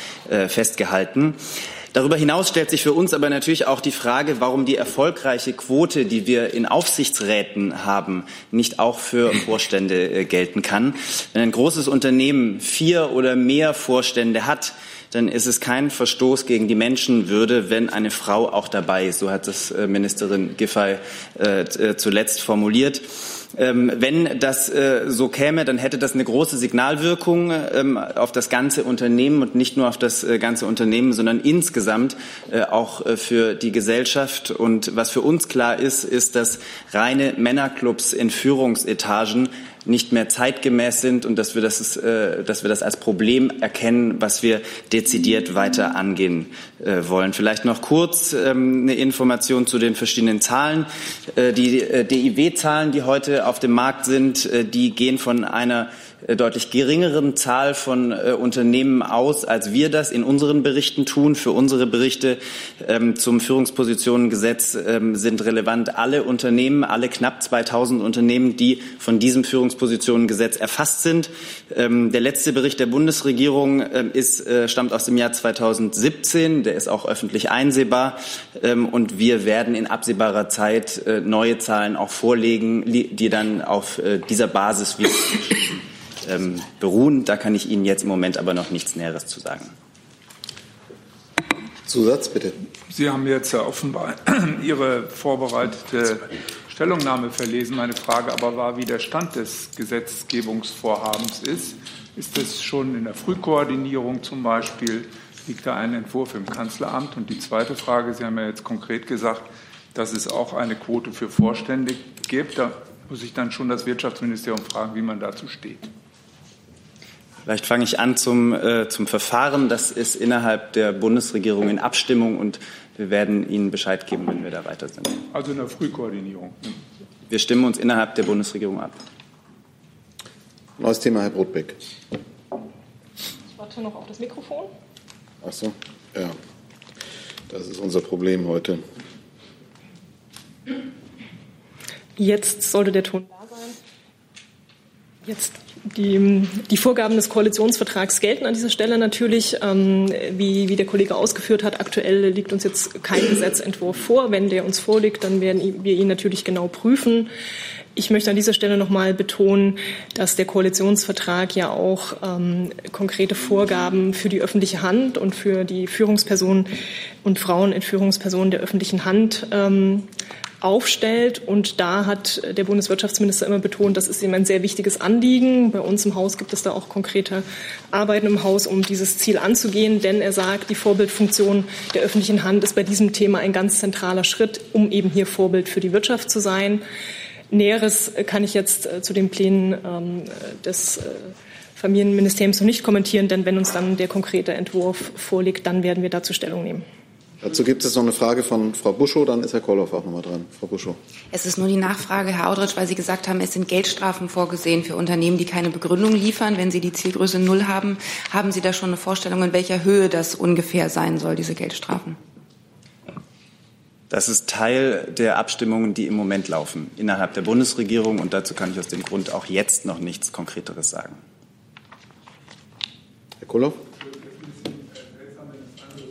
festgehalten. Darüber hinaus stellt sich für uns aber natürlich auch die Frage, warum die erfolgreiche Quote, die wir in Aufsichtsräten haben, nicht auch für Vorstände äh, gelten kann. Wenn ein großes Unternehmen vier oder mehr Vorstände hat, dann ist es kein Verstoß gegen die Menschenwürde, wenn eine Frau auch dabei ist. So hat das äh, Ministerin Giffey äh, zuletzt formuliert. Ähm, wenn das äh, so käme, dann hätte das eine große Signalwirkung ähm, auf das ganze Unternehmen und nicht nur auf das äh, ganze Unternehmen, sondern insgesamt äh, auch für die Gesellschaft. Und was für uns klar ist, ist, dass reine Männerclubs in Führungsetagen nicht mehr zeitgemäß sind und dass wir das, äh, dass wir das als Problem erkennen, was wir dezidiert weiter angehen äh, wollen. Vielleicht noch kurz ähm, eine Information zu den verschiedenen Zahlen. Äh, die äh, DIW-Zahlen, die heute auf dem Markt sind, äh, die gehen von einer deutlich geringeren Zahl von äh, Unternehmen aus, als wir das in unseren Berichten tun. Für unsere Berichte ähm, zum Führungspositionengesetz ähm, sind relevant alle Unternehmen, alle knapp 2000 Unternehmen, die von diesem Führungspositionengesetz erfasst sind. Ähm, der letzte Bericht der Bundesregierung ähm, ist, äh, stammt aus dem Jahr 2017. Der ist auch öffentlich einsehbar. Ähm, und wir werden in absehbarer Zeit äh, neue Zahlen auch vorlegen, die dann auf äh, dieser Basis wieder ähm, beruhen. Da kann ich Ihnen jetzt im Moment aber noch nichts Näheres zu sagen. Zusatz bitte. Sie haben jetzt ja offenbar Ihre vorbereitete Stellungnahme verlesen. Meine Frage aber war, wie der Stand des Gesetzgebungsvorhabens ist. Ist es schon in der Frühkoordinierung zum Beispiel? Liegt da ein Entwurf im Kanzleramt? Und die zweite Frage, Sie haben ja jetzt konkret gesagt, dass es auch eine Quote für Vorstände gibt. Da muss ich dann schon das Wirtschaftsministerium fragen, wie man dazu steht. Vielleicht fange ich an zum, äh, zum Verfahren. Das ist innerhalb der Bundesregierung in Abstimmung und wir werden Ihnen Bescheid geben, wenn wir da weiter sind. Also in der Frühkoordinierung. Wir stimmen uns innerhalb der Bundesregierung ab. Neues Thema, Herr Brotbeck. Ich warte noch auf das Mikrofon. Ach so, ja. Das ist unser Problem heute. Jetzt sollte der Ton. Jetzt die, die Vorgaben des Koalitionsvertrags gelten an dieser Stelle natürlich. Ähm, wie, wie der Kollege ausgeführt hat, aktuell liegt uns jetzt kein Gesetzentwurf vor. Wenn der uns vorliegt, dann werden wir ihn natürlich genau prüfen. Ich möchte an dieser Stelle noch mal betonen, dass der Koalitionsvertrag ja auch ähm, konkrete Vorgaben für die öffentliche Hand und für die Führungspersonen und Frauen in Führungspersonen der öffentlichen Hand ähm, aufstellt. Und da hat der Bundeswirtschaftsminister immer betont, das ist ihm ein sehr wichtiges Anliegen. Bei uns im Haus gibt es da auch konkrete Arbeiten im Haus, um dieses Ziel anzugehen. Denn er sagt, die Vorbildfunktion der öffentlichen Hand ist bei diesem Thema ein ganz zentraler Schritt, um eben hier Vorbild für die Wirtschaft zu sein. Näheres kann ich jetzt äh, zu den Plänen ähm, des äh, Familienministeriums noch nicht kommentieren, denn wenn uns dann der konkrete Entwurf vorliegt, dann werden wir dazu Stellung nehmen. Dazu gibt es noch eine Frage von Frau Buschow, dann ist Herr Kolloff auch noch mal dran. Frau Buschow. Es ist nur die Nachfrage, Herr Audritsch, weil Sie gesagt haben, es sind Geldstrafen vorgesehen für Unternehmen, die keine Begründung liefern, wenn sie die Zielgröße Null haben. Haben Sie da schon eine Vorstellung, in welcher Höhe das ungefähr sein soll, diese Geldstrafen? Das ist Teil der Abstimmungen, die im Moment laufen innerhalb der Bundesregierung. Und dazu kann ich aus dem Grund auch jetzt noch nichts Konkreteres sagen. Herr Koloff?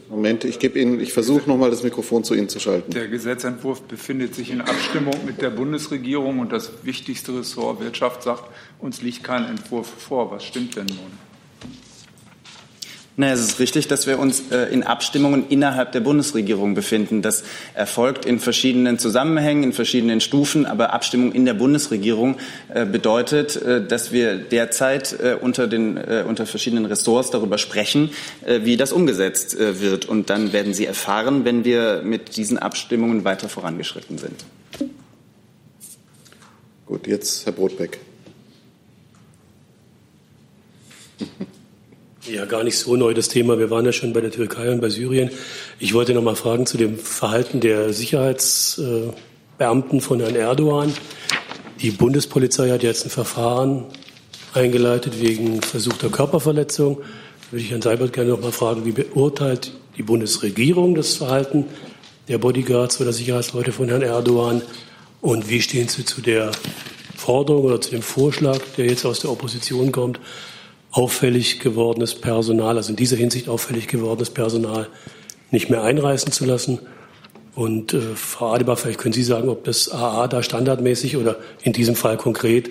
Moment, ich gebe Ihnen, ich versuche nochmal das Mikrofon zu Ihnen zu schalten. Der Gesetzentwurf befindet sich in Abstimmung mit der Bundesregierung und das wichtigste Ressort Wirtschaft sagt, uns liegt kein Entwurf vor. Was stimmt denn nun? Naja, es ist richtig, dass wir uns äh, in Abstimmungen innerhalb der Bundesregierung befinden. Das erfolgt in verschiedenen Zusammenhängen, in verschiedenen Stufen. Aber Abstimmung in der Bundesregierung äh, bedeutet, äh, dass wir derzeit äh, unter, den, äh, unter verschiedenen Ressorts darüber sprechen, äh, wie das umgesetzt wird. Und dann werden Sie erfahren, wenn wir mit diesen Abstimmungen weiter vorangeschritten sind. Gut, jetzt Herr Brotbeck. Ja, gar nicht so neu das Thema. Wir waren ja schon bei der Türkei und bei Syrien. Ich wollte noch mal fragen zu dem Verhalten der Sicherheitsbeamten von Herrn Erdogan. Die Bundespolizei hat jetzt ein Verfahren eingeleitet wegen versuchter Körperverletzung. Da würde ich Herrn Seibert gerne noch mal fragen, wie beurteilt die Bundesregierung das Verhalten der Bodyguards oder Sicherheitsleute von Herrn Erdogan? Und wie stehen Sie zu der Forderung oder zu dem Vorschlag, der jetzt aus der Opposition kommt, auffällig gewordenes Personal, also in dieser Hinsicht auffällig gewordenes Personal nicht mehr einreißen zu lassen. Und äh, Frau Adebar, vielleicht können Sie sagen, ob das AA da standardmäßig oder in diesem Fall konkret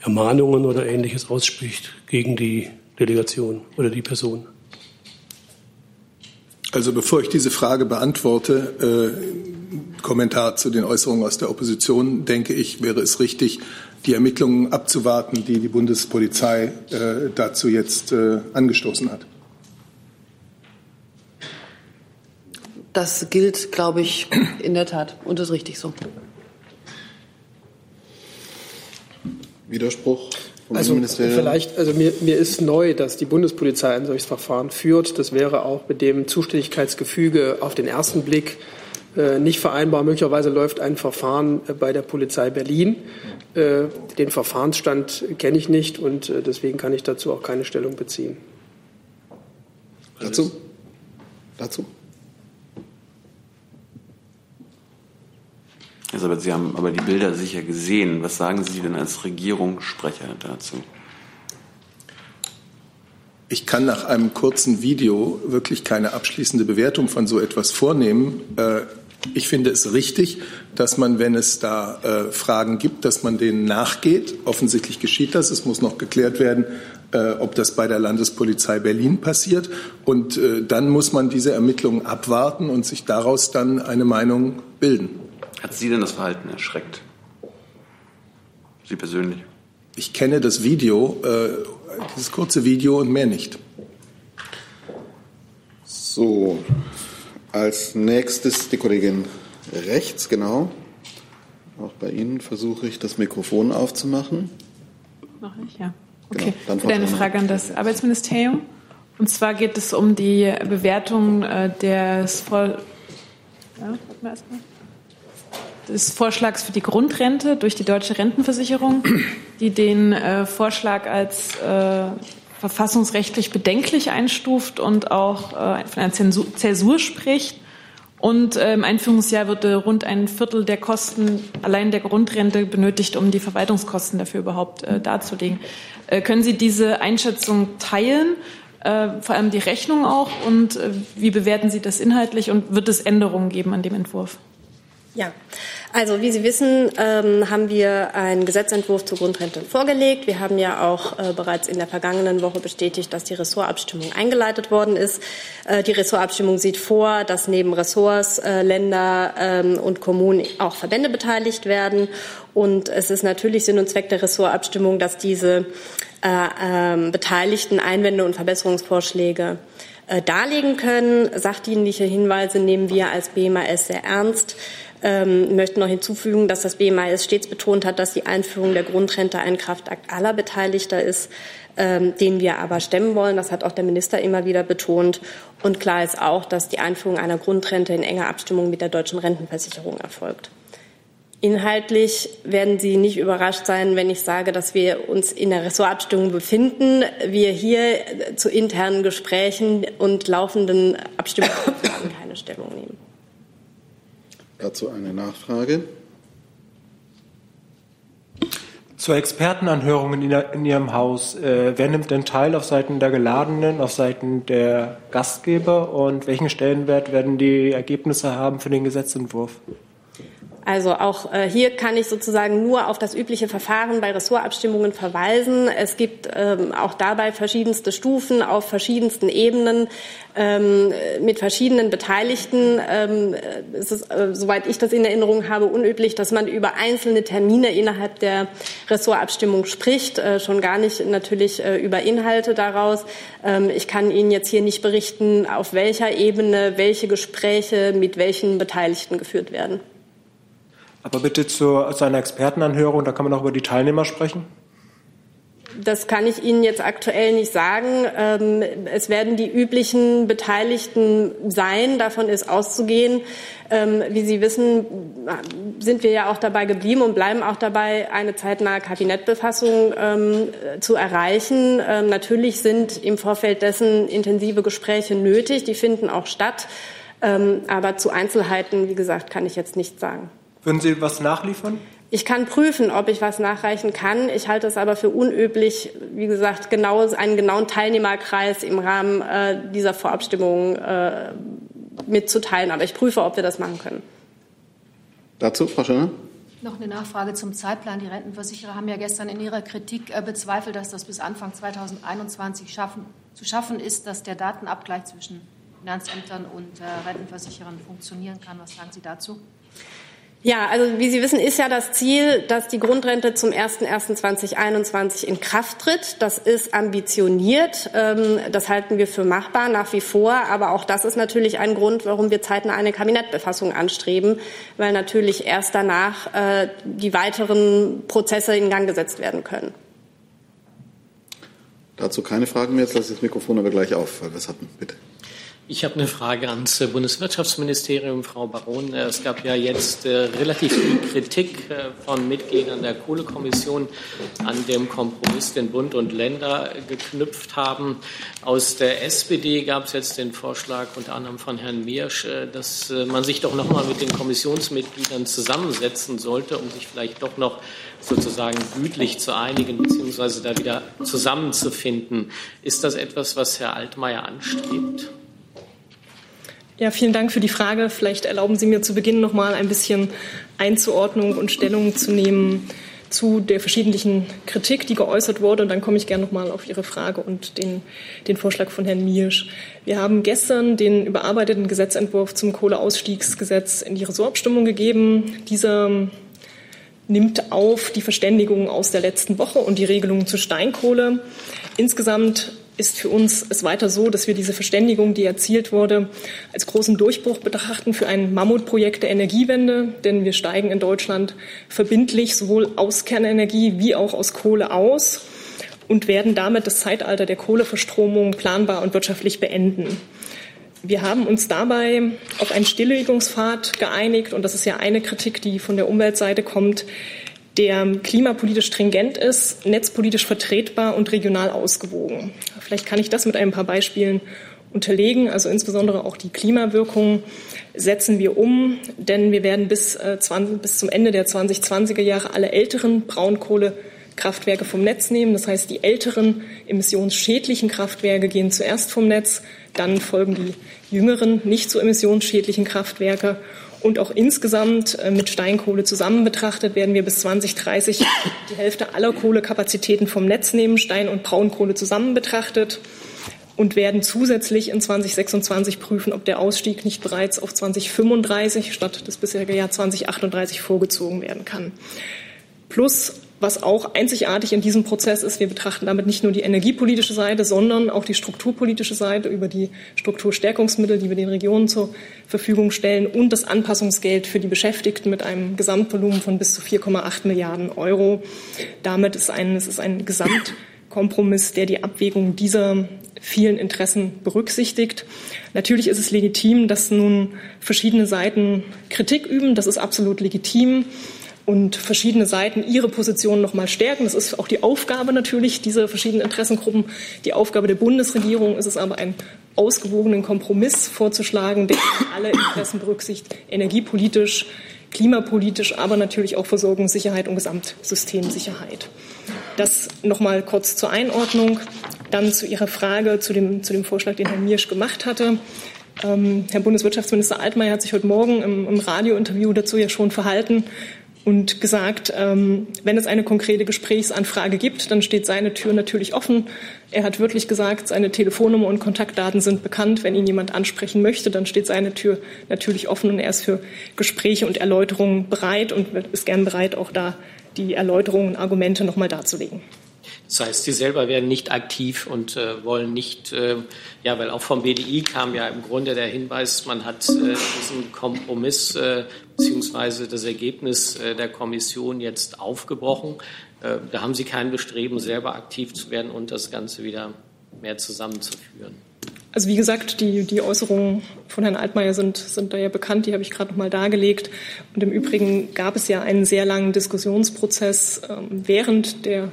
Ermahnungen oder Ähnliches ausspricht gegen die Delegation oder die Person. Also bevor ich diese Frage beantworte, äh, Kommentar zu den Äußerungen aus der Opposition, denke ich, wäre es richtig, die Ermittlungen abzuwarten, die die Bundespolizei äh, dazu jetzt äh, angestoßen hat. Das gilt, glaube ich, in der Tat und ist richtig so. Widerspruch? Also vielleicht, also mir, mir ist neu, dass die Bundespolizei ein solches Verfahren führt. Das wäre auch mit dem Zuständigkeitsgefüge auf den ersten Blick äh, nicht vereinbar. Möglicherweise läuft ein Verfahren äh, bei der Polizei Berlin. Äh, den Verfahrensstand kenne ich nicht und deswegen kann ich dazu auch keine Stellung beziehen. Dazu? Dazu? Elisabeth, Sie haben aber die Bilder sicher gesehen. Was sagen Sie denn als Regierungssprecher dazu? Ich kann nach einem kurzen Video wirklich keine abschließende Bewertung von so etwas vornehmen. Äh, ich finde es richtig, dass man, wenn es da äh, Fragen gibt, dass man denen nachgeht. Offensichtlich geschieht das. Es muss noch geklärt werden, äh, ob das bei der Landespolizei Berlin passiert. Und dann muss man diese Ermittlungen abwarten und sich daraus dann eine Meinung bilden. Hat Sie denn das Verhalten erschreckt? Sie persönlich? Ich kenne das Video, äh, dieses kurze Video und mehr nicht. So, als nächstes die Kollegin rechts, genau. Auch bei Ihnen versuche ich, das Mikrofon aufzumachen. Mache ich, ja. Genau, okay. Genau, dann eine Frage an das Arbeitsministerium. Und zwar geht es um die Bewertung äh, des Voll ja, des Vorschlags für die Grundrente durch die deutsche Rentenversicherung, die den äh, Vorschlag als äh, verfassungsrechtlich bedenklich einstuft und auch äh, von einer Zäsur spricht. Und äh, im Einführungsjahr würde rund ein Viertel der Kosten allein der Grundrente benötigt, um die Verwaltungskosten dafür überhaupt äh, darzulegen. Können Sie diese Einschätzung teilen? Vor allem die Rechnung auch. Und wie bewerten Sie das inhaltlich? Und wird es Änderungen geben an dem Entwurf? Ja, also wie Sie wissen, ähm, haben wir einen Gesetzentwurf zur Grundrente vorgelegt. Wir haben ja auch äh, bereits in der vergangenen Woche bestätigt, dass die Ressortabstimmung eingeleitet worden ist. Äh, die Ressortabstimmung sieht vor, dass neben Ressorts, äh, Länder ähm, und Kommunen auch Verbände beteiligt werden. Und es ist natürlich Sinn und Zweck der Ressortabstimmung, dass diese äh, ähm, Beteiligten Einwände und Verbesserungsvorschläge äh, darlegen können. Sachdienliche Hinweise nehmen wir als BMAS sehr ernst. Ähm, möchte noch hinzufügen, dass das BMAS stets betont hat, dass die Einführung der Grundrente ein Kraftakt aller Beteiligter ist, ähm, den wir aber stemmen wollen. Das hat auch der Minister immer wieder betont. Und klar ist auch, dass die Einführung einer Grundrente in enger Abstimmung mit der deutschen Rentenversicherung erfolgt. Inhaltlich werden Sie nicht überrascht sein, wenn ich sage, dass wir uns in der Ressortabstimmung befinden, wir hier zu internen Gesprächen und laufenden Abstimmungsverfahren keine Stellung nehmen. Dazu eine Nachfrage. Zur Expertenanhörung in, in Ihrem Haus. Äh, wer nimmt denn teil auf Seiten der Geladenen, auf Seiten der Gastgeber und welchen Stellenwert werden die Ergebnisse haben für den Gesetzentwurf? Also auch äh, hier kann ich sozusagen nur auf das übliche Verfahren bei Ressortabstimmungen verweisen. Es gibt ähm, auch dabei verschiedenste Stufen auf verschiedensten Ebenen ähm, mit verschiedenen Beteiligten. Ähm, es ist, äh, soweit ich das in Erinnerung habe, unüblich, dass man über einzelne Termine innerhalb der Ressortabstimmung spricht, äh, schon gar nicht natürlich äh, über Inhalte daraus. Ähm, ich kann Ihnen jetzt hier nicht berichten, auf welcher Ebene welche Gespräche mit welchen Beteiligten geführt werden. Aber bitte zu, zu einer Expertenanhörung, da kann man auch über die Teilnehmer sprechen. Das kann ich Ihnen jetzt aktuell nicht sagen. Ähm, es werden die üblichen Beteiligten sein. Davon ist auszugehen. Ähm, wie Sie wissen, sind wir ja auch dabei geblieben und bleiben auch dabei, eine zeitnahe Kabinettbefassung ähm, zu erreichen. Natürlich sind im Vorfeld dessen intensive Gespräche nötig. Die finden auch statt. Aber zu Einzelheiten, wie gesagt, kann ich jetzt nichts sagen. Würden Sie was nachliefern? Ich kann prüfen, ob ich was nachreichen kann. Ich halte es aber für unüblich, wie gesagt, genau, einen genauen Teilnehmerkreis im Rahmen äh, dieser Vorabstimmung äh, mitzuteilen. Aber ich prüfe, ob wir das machen können. Dazu, Frau Schöner? Noch eine Nachfrage zum Zeitplan. Die Rentenversicherer haben ja gestern in ihrer Kritik äh, bezweifelt, dass das bis Anfang 2021 schaffen, zu schaffen ist, dass der Datenabgleich zwischen Finanzämtern und äh, Rentenversicherern funktionieren kann. Was sagen Sie dazu? Ja, also wie Sie wissen, ist ja das Ziel, dass die Grundrente zum 01.01.2021 in Kraft tritt. Das ist ambitioniert. Ähm, das halten wir für machbar nach wie vor. Aber auch das ist natürlich ein Grund, warum wir zeitnah eine Kabinettbefassung anstreben, weil natürlich erst danach äh, die weiteren Prozesse in Gang gesetzt werden können. Dazu keine Fragen mehr. Jetzt lasse ich das Mikrofon aber gleich auf, weil wir es hatten. Bitte. Ich habe eine Frage ans Bundeswirtschaftsministerium, Frau Baron. Es gab ja jetzt äh, relativ viel Kritik äh, von Mitgliedern der Kohlekommission an dem Kompromiss, den Bund und Länder geknüpft haben. Aus der SPD gab es jetzt den Vorschlag, unter anderem von Herrn Miersch, äh, dass man sich doch noch mal mit den Kommissionsmitgliedern zusammensetzen sollte, um sich vielleicht doch noch sozusagen gütlich zu einigen, beziehungsweise da wieder zusammenzufinden. Ist das etwas, was Herr Altmaier anstrebt? Ja, vielen Dank für die Frage. Vielleicht erlauben Sie mir zu Beginn noch mal ein bisschen Einzuordnung und Stellung zu nehmen zu der verschiedenen Kritik, die geäußert wurde. Und dann komme ich gerne noch mal auf Ihre Frage und den, den Vorschlag von Herrn Miersch. Wir haben gestern den überarbeiteten Gesetzentwurf zum Kohleausstiegsgesetz in die Ressortabstimmung gegeben. Dieser nimmt auf die Verständigung aus der letzten Woche und die Regelungen zur Steinkohle. Insgesamt ist für uns es weiter so, dass wir diese Verständigung, die erzielt wurde, als großen Durchbruch betrachten für ein Mammutprojekt der Energiewende. Denn wir steigen in Deutschland verbindlich sowohl aus Kernenergie wie auch aus Kohle aus und werden damit das Zeitalter der Kohleverstromung planbar und wirtschaftlich beenden. Wir haben uns dabei auf einen Stilllegungspfad geeinigt, und das ist ja eine Kritik, die von der Umweltseite kommt, der klimapolitisch stringent ist, netzpolitisch vertretbar und regional ausgewogen. Vielleicht kann ich das mit ein paar Beispielen unterlegen. Also insbesondere auch die Klimawirkung setzen wir um, denn wir werden bis, äh, 20, bis zum Ende der 2020er Jahre alle älteren Braunkohlekraftwerke vom Netz nehmen. Das heißt, die älteren emissionsschädlichen Kraftwerke gehen zuerst vom Netz, dann folgen die jüngeren, nicht so emissionsschädlichen Kraftwerke. Und auch insgesamt äh, mit Steinkohle zusammen betrachtet werden wir bis 2030 die Hälfte aller Kohlekapazitäten vom Netz nehmen, Stein- und Braunkohle zusammen betrachtet und werden zusätzlich in 2026 prüfen, ob der Ausstieg nicht bereits auf 2035 statt das bisherige Jahr 2038 vorgezogen werden kann. Plus was auch einzigartig in diesem Prozess ist, wir betrachten damit nicht nur die energiepolitische Seite, sondern auch die strukturpolitische Seite über die Strukturstärkungsmittel, die wir den Regionen zur Verfügung stellen und das Anpassungsgeld für die Beschäftigten mit einem Gesamtvolumen von bis zu 4,8 Milliarden Euro. Damit ist ein, es ist ein Gesamtkompromiss, der die Abwägung dieser vielen Interessen berücksichtigt. Natürlich ist es legitim, dass nun verschiedene Seiten Kritik üben. Das ist absolut legitim und verschiedene Seiten ihre Position noch mal stärken. Das ist auch die Aufgabe natürlich dieser verschiedenen Interessengruppen. Die Aufgabe der Bundesregierung ist es aber, ein ausgewogenen Kompromiss vorzuschlagen, der alle Interessen berücksichtigt, energiepolitisch, klimapolitisch, aber natürlich auch Versorgungssicherheit und Gesamtsystemsicherheit. Das nochmal kurz zur Einordnung. Dann zu Ihrer Frage, zu dem, zu dem Vorschlag, den Herr Miersch gemacht hatte. Ähm, Herr Bundeswirtschaftsminister Altmaier hat sich heute Morgen im, im Radiointerview dazu ja schon verhalten und gesagt, ähm, wenn es eine konkrete Gesprächsanfrage gibt, dann steht seine Tür natürlich offen. Er hat wirklich gesagt, seine Telefonnummer und Kontaktdaten sind bekannt. Wenn ihn jemand ansprechen möchte, dann steht seine Tür natürlich offen und er ist für Gespräche und Erläuterungen bereit und ist gern bereit, auch da die Erläuterungen und Argumente noch mal darzulegen. Das heißt, Sie selber werden nicht aktiv und äh, wollen nicht, äh, ja, weil auch vom BDI kam ja im Grunde der Hinweis, man hat äh, diesen Kompromiss äh, beziehungsweise das Ergebnis äh, der Kommission jetzt aufgebrochen. Äh, da haben Sie kein Bestreben, selber aktiv zu werden und das Ganze wieder mehr zusammenzuführen. Also wie gesagt, die, die Äußerungen von Herrn Altmaier sind, sind da ja bekannt, die habe ich gerade noch mal dargelegt. Und im Übrigen gab es ja einen sehr langen Diskussionsprozess ähm, während der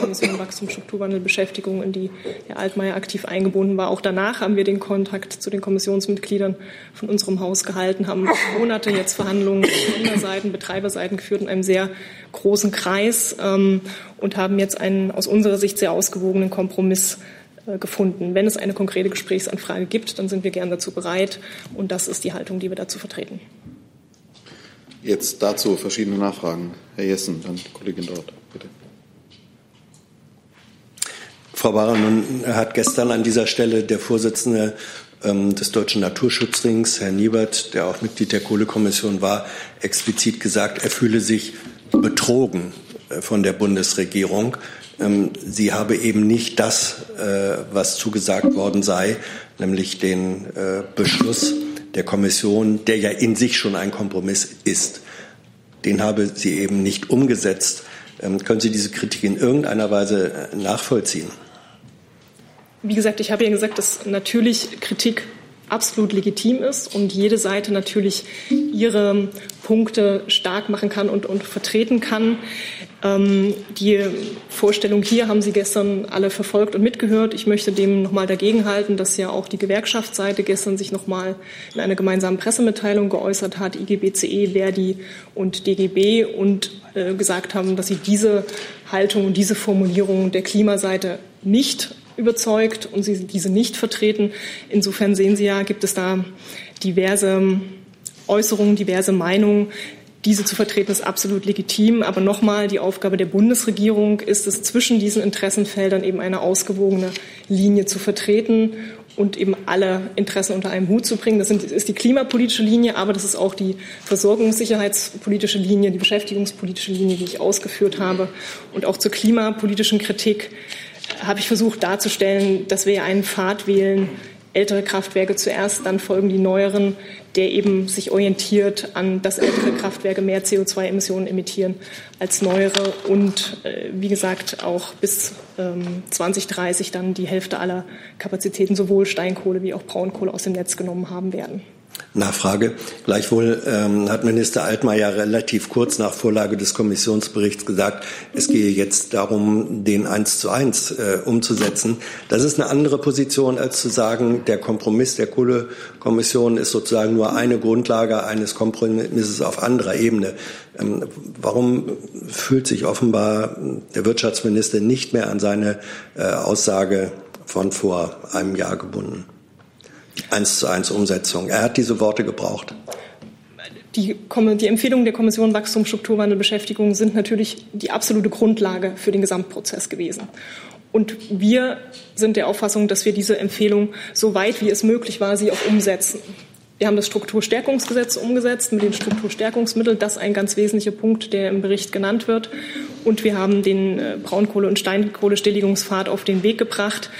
Kommission Wachstum, Strukturwandel, Beschäftigung, in die Herr Altmaier aktiv eingebunden war. Auch danach haben wir den Kontakt zu den Kommissionsmitgliedern von unserem Haus gehalten, haben Monate jetzt Verhandlungen Gründerseiten, Betreiberseiten geführt in einem sehr großen Kreis ähm, und haben jetzt einen aus unserer Sicht sehr ausgewogenen Kompromiss gefunden. Wenn es eine konkrete Gesprächsanfrage gibt, dann sind wir gern dazu bereit. Und das ist die Haltung, die wir dazu vertreten. Jetzt dazu verschiedene Nachfragen. Herr Jessen, dann Kollegin dort, bitte. Frau Barrer, nun hat gestern an dieser Stelle der Vorsitzende ähm, des Deutschen Naturschutzrings, Herr Niebert, der auch Mitglied der Kohlekommission war, explizit gesagt, er fühle sich betrogen äh, von der Bundesregierung. Ähm, sie habe eben nicht das, äh, was zugesagt worden sei, nämlich den äh, Beschluss der Kommission, der ja in sich schon ein Kompromiss ist. Den habe sie eben nicht umgesetzt. Ähm, können Sie diese Kritik in irgendeiner Weise äh, nachvollziehen? Wie gesagt, ich habe ja gesagt, dass natürlich Kritik absolut legitim ist und jede Seite natürlich ihre Punkte stark machen kann und, und vertreten kann. Ähm, die Vorstellung hier haben Sie gestern alle verfolgt und mitgehört. Ich möchte dem nochmal dagegenhalten, dass ja auch die Gewerkschaftsseite gestern sich nochmal in einer gemeinsamen Pressemitteilung geäußert hat, IGBCE, Verdi und DGB und äh, gesagt haben, dass sie diese Haltung und diese Formulierung der Klimaseite nicht überzeugt und sie diese nicht vertreten. Insofern sehen Sie ja, gibt es da diverse Äußerungen, diverse Meinungen. Diese zu vertreten ist absolut legitim. Aber nochmal, die Aufgabe der Bundesregierung ist es, zwischen diesen Interessenfeldern eben eine ausgewogene Linie zu vertreten und eben alle Interessen unter einem Hut zu bringen. Das ist die klimapolitische Linie, aber das ist auch die versorgungssicherheitspolitische Linie, die beschäftigungspolitische Linie, die ich ausgeführt habe. Und auch zur klimapolitischen Kritik habe ich versucht darzustellen, dass wir einen Pfad wählen, ältere Kraftwerke zuerst, dann folgen die neueren, der eben sich orientiert an, dass ältere Kraftwerke mehr CO2-Emissionen emittieren als neuere und äh, wie gesagt auch bis ähm, 2030 dann die Hälfte aller Kapazitäten sowohl Steinkohle wie auch Braunkohle aus dem Netz genommen haben werden. Nachfrage. Gleichwohl ähm, hat Minister Altmaier relativ kurz nach Vorlage des Kommissionsberichts gesagt, es gehe jetzt darum, den eins zu eins äh, umzusetzen. Das ist eine andere Position, als zu sagen, der Kompromiss der Kohlekommission ist sozusagen nur eine Grundlage eines Kompromisses auf anderer Ebene. Ähm, warum fühlt sich offenbar der Wirtschaftsminister nicht mehr an seine äh, Aussage von vor einem Jahr gebunden? Eins zu eins Umsetzung. Er hat diese Worte gebraucht. Die, die, Empfehlungen der Kommission Wachstum, Strukturwandel, Beschäftigung sind natürlich die absolute Grundlage für den Gesamtprozess gewesen. Und wir sind der Auffassung, dass wir diese Empfehlung so weit wie es möglich war, sie auch umsetzen. Wir haben das Strukturstärkungsgesetz umgesetzt mit den Strukturstärkungsmitteln. Das ist ein ganz wesentlicher Punkt, der im Bericht genannt wird. Und wir haben den äh, Braunkohle- und Steinkohlestilllegungspfad auf den Weg gebracht.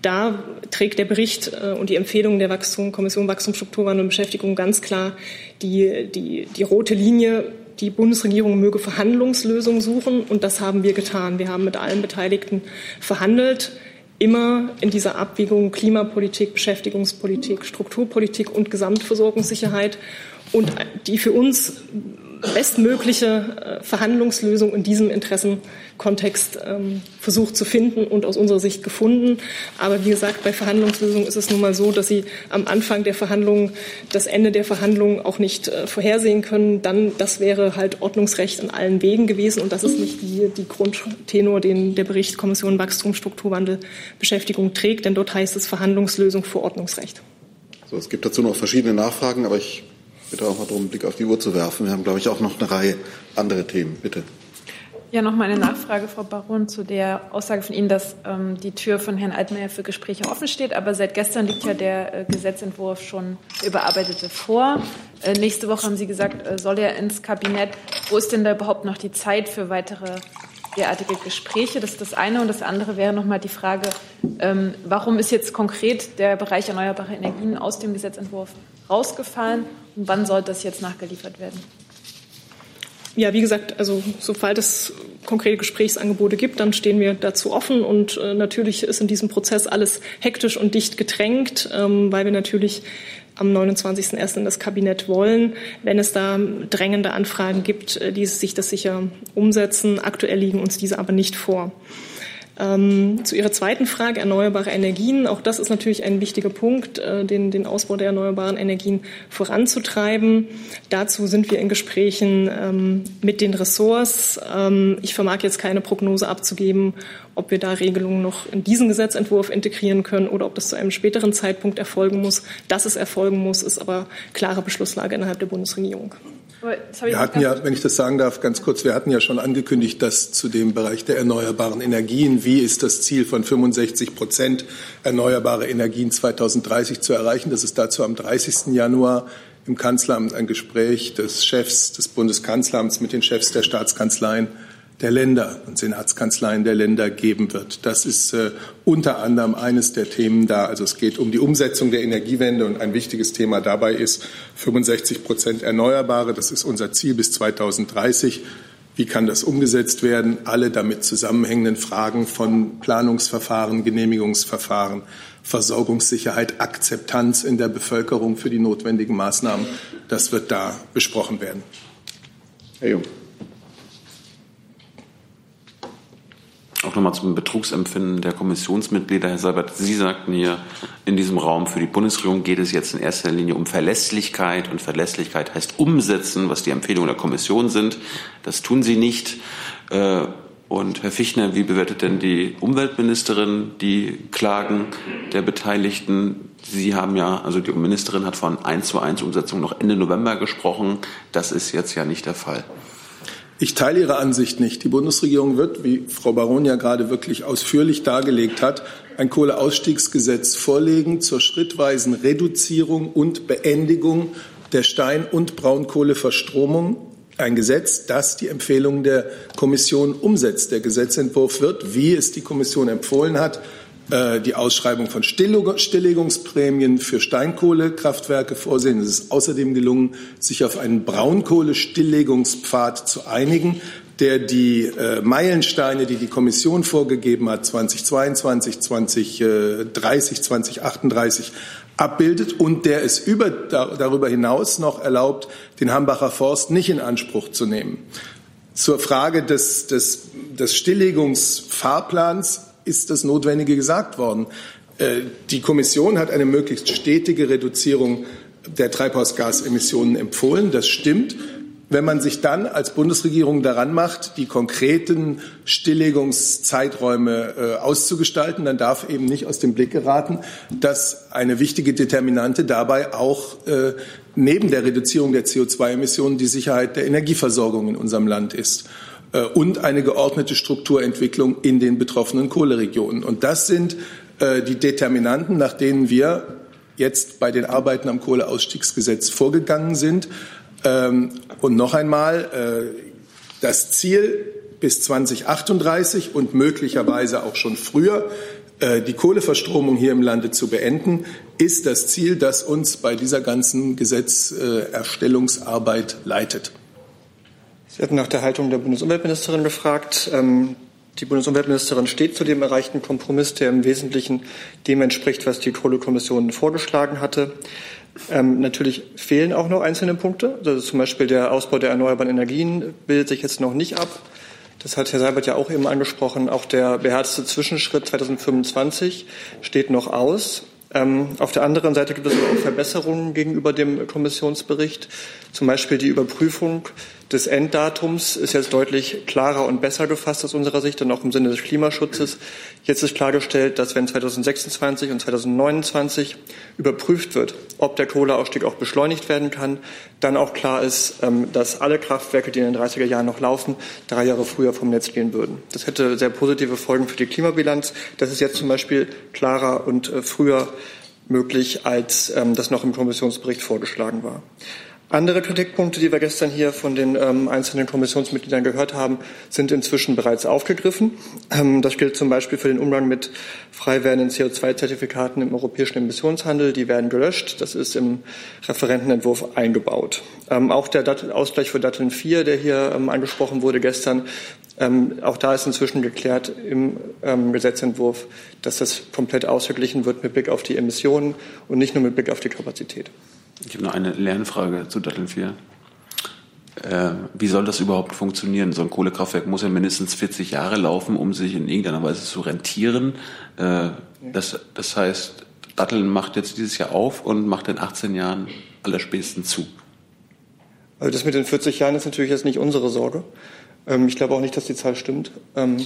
Da trägt der Bericht äh, und die Empfehlungen der Wachstum, Kommission Wachstum, und Beschäftigung ganz klar die, die, die rote Linie. Die Bundesregierung möge Verhandlungslösungen suchen. Und das haben wir getan. Wir haben mit allen Beteiligten verhandelt immer in dieser Abwägung Klimapolitik, Beschäftigungspolitik, Strukturpolitik und Gesamtversorgungssicherheit. Und die für uns bestmögliche äh, Verhandlungslösung in diesem Interessenkontext ähm, versucht zu finden und aus unserer Sicht gefunden. Aber wie gesagt, bei Verhandlungslösungen ist es nun mal so, dass Sie am Anfang der Verhandlungen das Ende der Verhandlungen auch nicht äh, vorhersehen können. Dann, das wäre halt Ordnungsrecht in allen Wegen gewesen und das ist nicht die, die Grundtenor, den der Bericht Kommission Wachstum, Strukturwandel, Beschäftigung trägt, denn dort heißt es Verhandlungslösung vor Ordnungsrecht. So, es gibt dazu noch verschiedene Nachfragen, aber ich bitte auch mal darum, einen Blick auf die Uhr zu werfen. Wir haben, glaube ich, auch noch eine Reihe andere Themen. Bitte. Ja, noch mal eine Nachfrage, Frau Baron, zu der Aussage von Ihnen, dass ähm, die Tür von Herrn Altmaier für Gespräche offen steht. Aber seit gestern liegt ja der äh, Gesetzentwurf schon überarbeitete vor. Äh, nächste Woche haben Sie gesagt, äh, soll er ins Kabinett. Wo ist denn da überhaupt noch die Zeit für weitere derartige Gespräche? Das ist das eine. Und das andere wäre noch mal die Frage, ähm, warum ist jetzt konkret der Bereich erneuerbare Energien aus dem Gesetzentwurf rausgefallen? Und wann soll das jetzt nachgeliefert werden? Ja, wie gesagt, also sobald es konkrete Gesprächsangebote gibt, dann stehen wir dazu offen. Und äh, natürlich ist in diesem Prozess alles hektisch und dicht gedrängt, ähm, weil wir natürlich am 29.01. in das Kabinett wollen. Wenn es da drängende Anfragen gibt, äh, die sich das sicher umsetzen. Aktuell liegen uns diese aber nicht vor. Ähm, zu Ihrer zweiten Frage, erneuerbare Energien. Auch das ist natürlich ein wichtiger Punkt, äh, den, den Ausbau der erneuerbaren Energien voranzutreiben. Dazu sind wir in Gesprächen ähm, mit den Ressorts. Ähm, ich vermag jetzt keine Prognose abzugeben, ob wir da Regelungen noch in diesen Gesetzentwurf integrieren können oder ob das zu einem späteren Zeitpunkt erfolgen muss. Dass es erfolgen muss, ist aber klare Beschlusslage innerhalb der Bundesregierung. Wir hatten ja, wenn ich das sagen darf, ganz kurz, wir hatten ja schon angekündigt, dass zu dem Bereich der erneuerbaren Energien, wie ist das Ziel von 65 Prozent erneuerbare Energien 2030 zu erreichen, dass es dazu am 30. Januar im Kanzleramt ein Gespräch des Chefs des Bundeskanzleramts mit den Chefs der Staatskanzleien der Länder und Senatskanzleien der Länder geben wird. Das ist äh, unter anderem eines der Themen da. Also es geht um die Umsetzung der Energiewende und ein wichtiges Thema dabei ist 65 Prozent Erneuerbare. Das ist unser Ziel bis 2030. Wie kann das umgesetzt werden? Alle damit zusammenhängenden Fragen von Planungsverfahren, Genehmigungsverfahren, Versorgungssicherheit, Akzeptanz in der Bevölkerung für die notwendigen Maßnahmen, das wird da besprochen werden. Herr Jung. Auch nochmal zum Betrugsempfinden der Kommissionsmitglieder. Herr Seibert, Sie sagten hier, in diesem Raum für die Bundesregierung geht es jetzt in erster Linie um Verlässlichkeit. Und Verlässlichkeit heißt umsetzen, was die Empfehlungen der Kommission sind. Das tun Sie nicht. Äh, und Herr Fichtner, wie bewertet denn die Umweltministerin die Klagen der Beteiligten? Sie haben ja, also die Ministerin hat von 1 zu 1 Umsetzung noch Ende November gesprochen. Das ist jetzt ja nicht der Fall. Ich teile Ihre Ansicht nicht. Die Bundesregierung wird, wie Frau Baron ja gerade wirklich ausführlich dargelegt hat, ein Kohleausstiegsgesetz vorlegen zur schrittweisen Reduzierung und Beendigung der Stein- und Braunkohleverstromung. Ein Gesetz, das die Empfehlungen der Kommission umsetzt. Der Gesetzentwurf wird, wie es die Kommission empfohlen hat, die Ausschreibung von Stilllegungsprämien für Steinkohlekraftwerke vorsehen. Es ist außerdem gelungen, sich auf einen Braunkohlestillegungspfad zu einigen, der die äh, Meilensteine, die die Kommission vorgegeben hat, 2022, 2030, 2038 abbildet und der es über, darüber hinaus noch erlaubt, den Hambacher Forst nicht in Anspruch zu nehmen. Zur Frage des, des, des Stilllegungsfahrplans ist das Notwendige gesagt worden. Äh, die Kommission hat eine möglichst stetige Reduzierung der Treibhausgasemissionen empfohlen. Das stimmt. Wenn man sich dann als Bundesregierung daran macht, die konkreten Stilllegungszeiträume äh, auszugestalten, dann darf eben nicht aus dem Blick geraten, dass eine wichtige Determinante dabei auch äh, neben der Reduzierung der CO2-Emissionen die Sicherheit der Energieversorgung in unserem Land ist. Äh, und eine geordnete Strukturentwicklung in den betroffenen Kohleregionen. Und das sind äh, die Determinanten, nach denen wir jetzt bei den Arbeiten am Kohleausstiegsgesetz vorgegangen sind. Ähm, und noch einmal, äh, das Ziel bis 2038 und möglicherweise auch schon früher die Kohleverstromung hier im Lande zu beenden, ist das Ziel, das uns bei dieser ganzen Gesetzerstellungsarbeit leitet. Sie hatten nach der Haltung der Bundesumweltministerin befragt. Ähm, Die Bundesumweltministerin steht zu dem erreichten Kompromiss, der im Wesentlichen dem entspricht, was die Kohle-Kommission vorgeschlagen hatte. Ähm, natürlich fehlen auch noch einzelne Punkte. Also zum Beispiel der Ausbau der erneuerbaren Energien bildet sich jetzt noch nicht ab. Das hat Herr Seibert ja auch eben angesprochen. Auch der beherzte Zwischenschritt 2025 steht noch aus. Ähm, auf der anderen Seite gibt es auch Verbesserungen gegenüber dem Kommissionsbericht. Zum Beispiel die Überprüfung des Enddatums ist jetzt deutlich klarer und besser gefasst aus unserer Sicht und auch im Sinne des Klimaschutzes. Jetzt ist klargestellt, dass wenn 2026 und 2029 überprüft wird, ob der Kohleausstieg auch beschleunigt werden kann, dann auch klar ist, ähm, dass alle Kraftwerke, die in den 30er Jahren noch laufen, drei Jahre früher vom Netz gehen würden. Das hätte sehr positive Folgen für die Klimabilanz. Das ist jetzt zum Beispiel klarer und äh, früher möglich, als ähm, das noch im Kommissionsbericht vorgeschlagen war. Andere Kritikpunkte, die wir gestern hier von den ähm, einzelnen Kommissionsmitgliedern gehört haben, sind inzwischen bereits aufgegriffen. Ähm, das gilt zum Beispiel für den Umgang mit frei werdenden CO2-Zertifikaten im europäischen Emissionshandel. Die werden gelöscht. Das ist im Referentenentwurf eingebaut. Ähm, auch der Dat Ausgleich für Datteln 4, der hier ähm, angesprochen wurde gestern, ähm, auch da ist inzwischen geklärt im ähm, Gesetzentwurf, dass das komplett ausgeglichen wird mit Blick auf die Emissionen und nicht nur mit Blick auf die Kapazität. Ich habe noch eine Lernfrage zu Datteln 4. Äh, wie soll das überhaupt funktionieren? So ein Kohlekraftwerk muss ja mindestens 40 Jahre laufen, um sich in irgendeiner Weise zu rentieren. Äh, das, das heißt, Datteln macht jetzt dieses Jahr auf und macht in 18 Jahren allerspätestens zu. Also das mit den 40 Jahren ist natürlich jetzt nicht unsere Sorge. Ähm, ich glaube auch nicht, dass die Zahl stimmt. Ähm,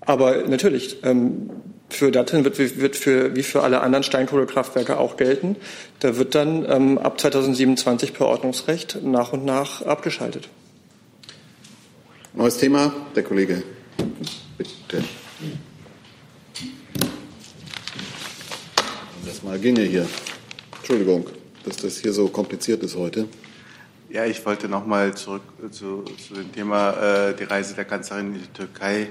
aber natürlich, ähm, für Datteln wird, wird für, wie für alle anderen Steinkohlekraftwerke auch gelten. Da wird dann ähm, ab 2027 per Ordnungsrecht nach und nach abgeschaltet. Neues Thema, der Kollege. Bitte. Das mal ginge hier. Entschuldigung, dass das hier so kompliziert ist heute. Ja, ich wollte noch mal zurück zu, zu dem Thema äh, die Reise der Kanzlerin in die Türkei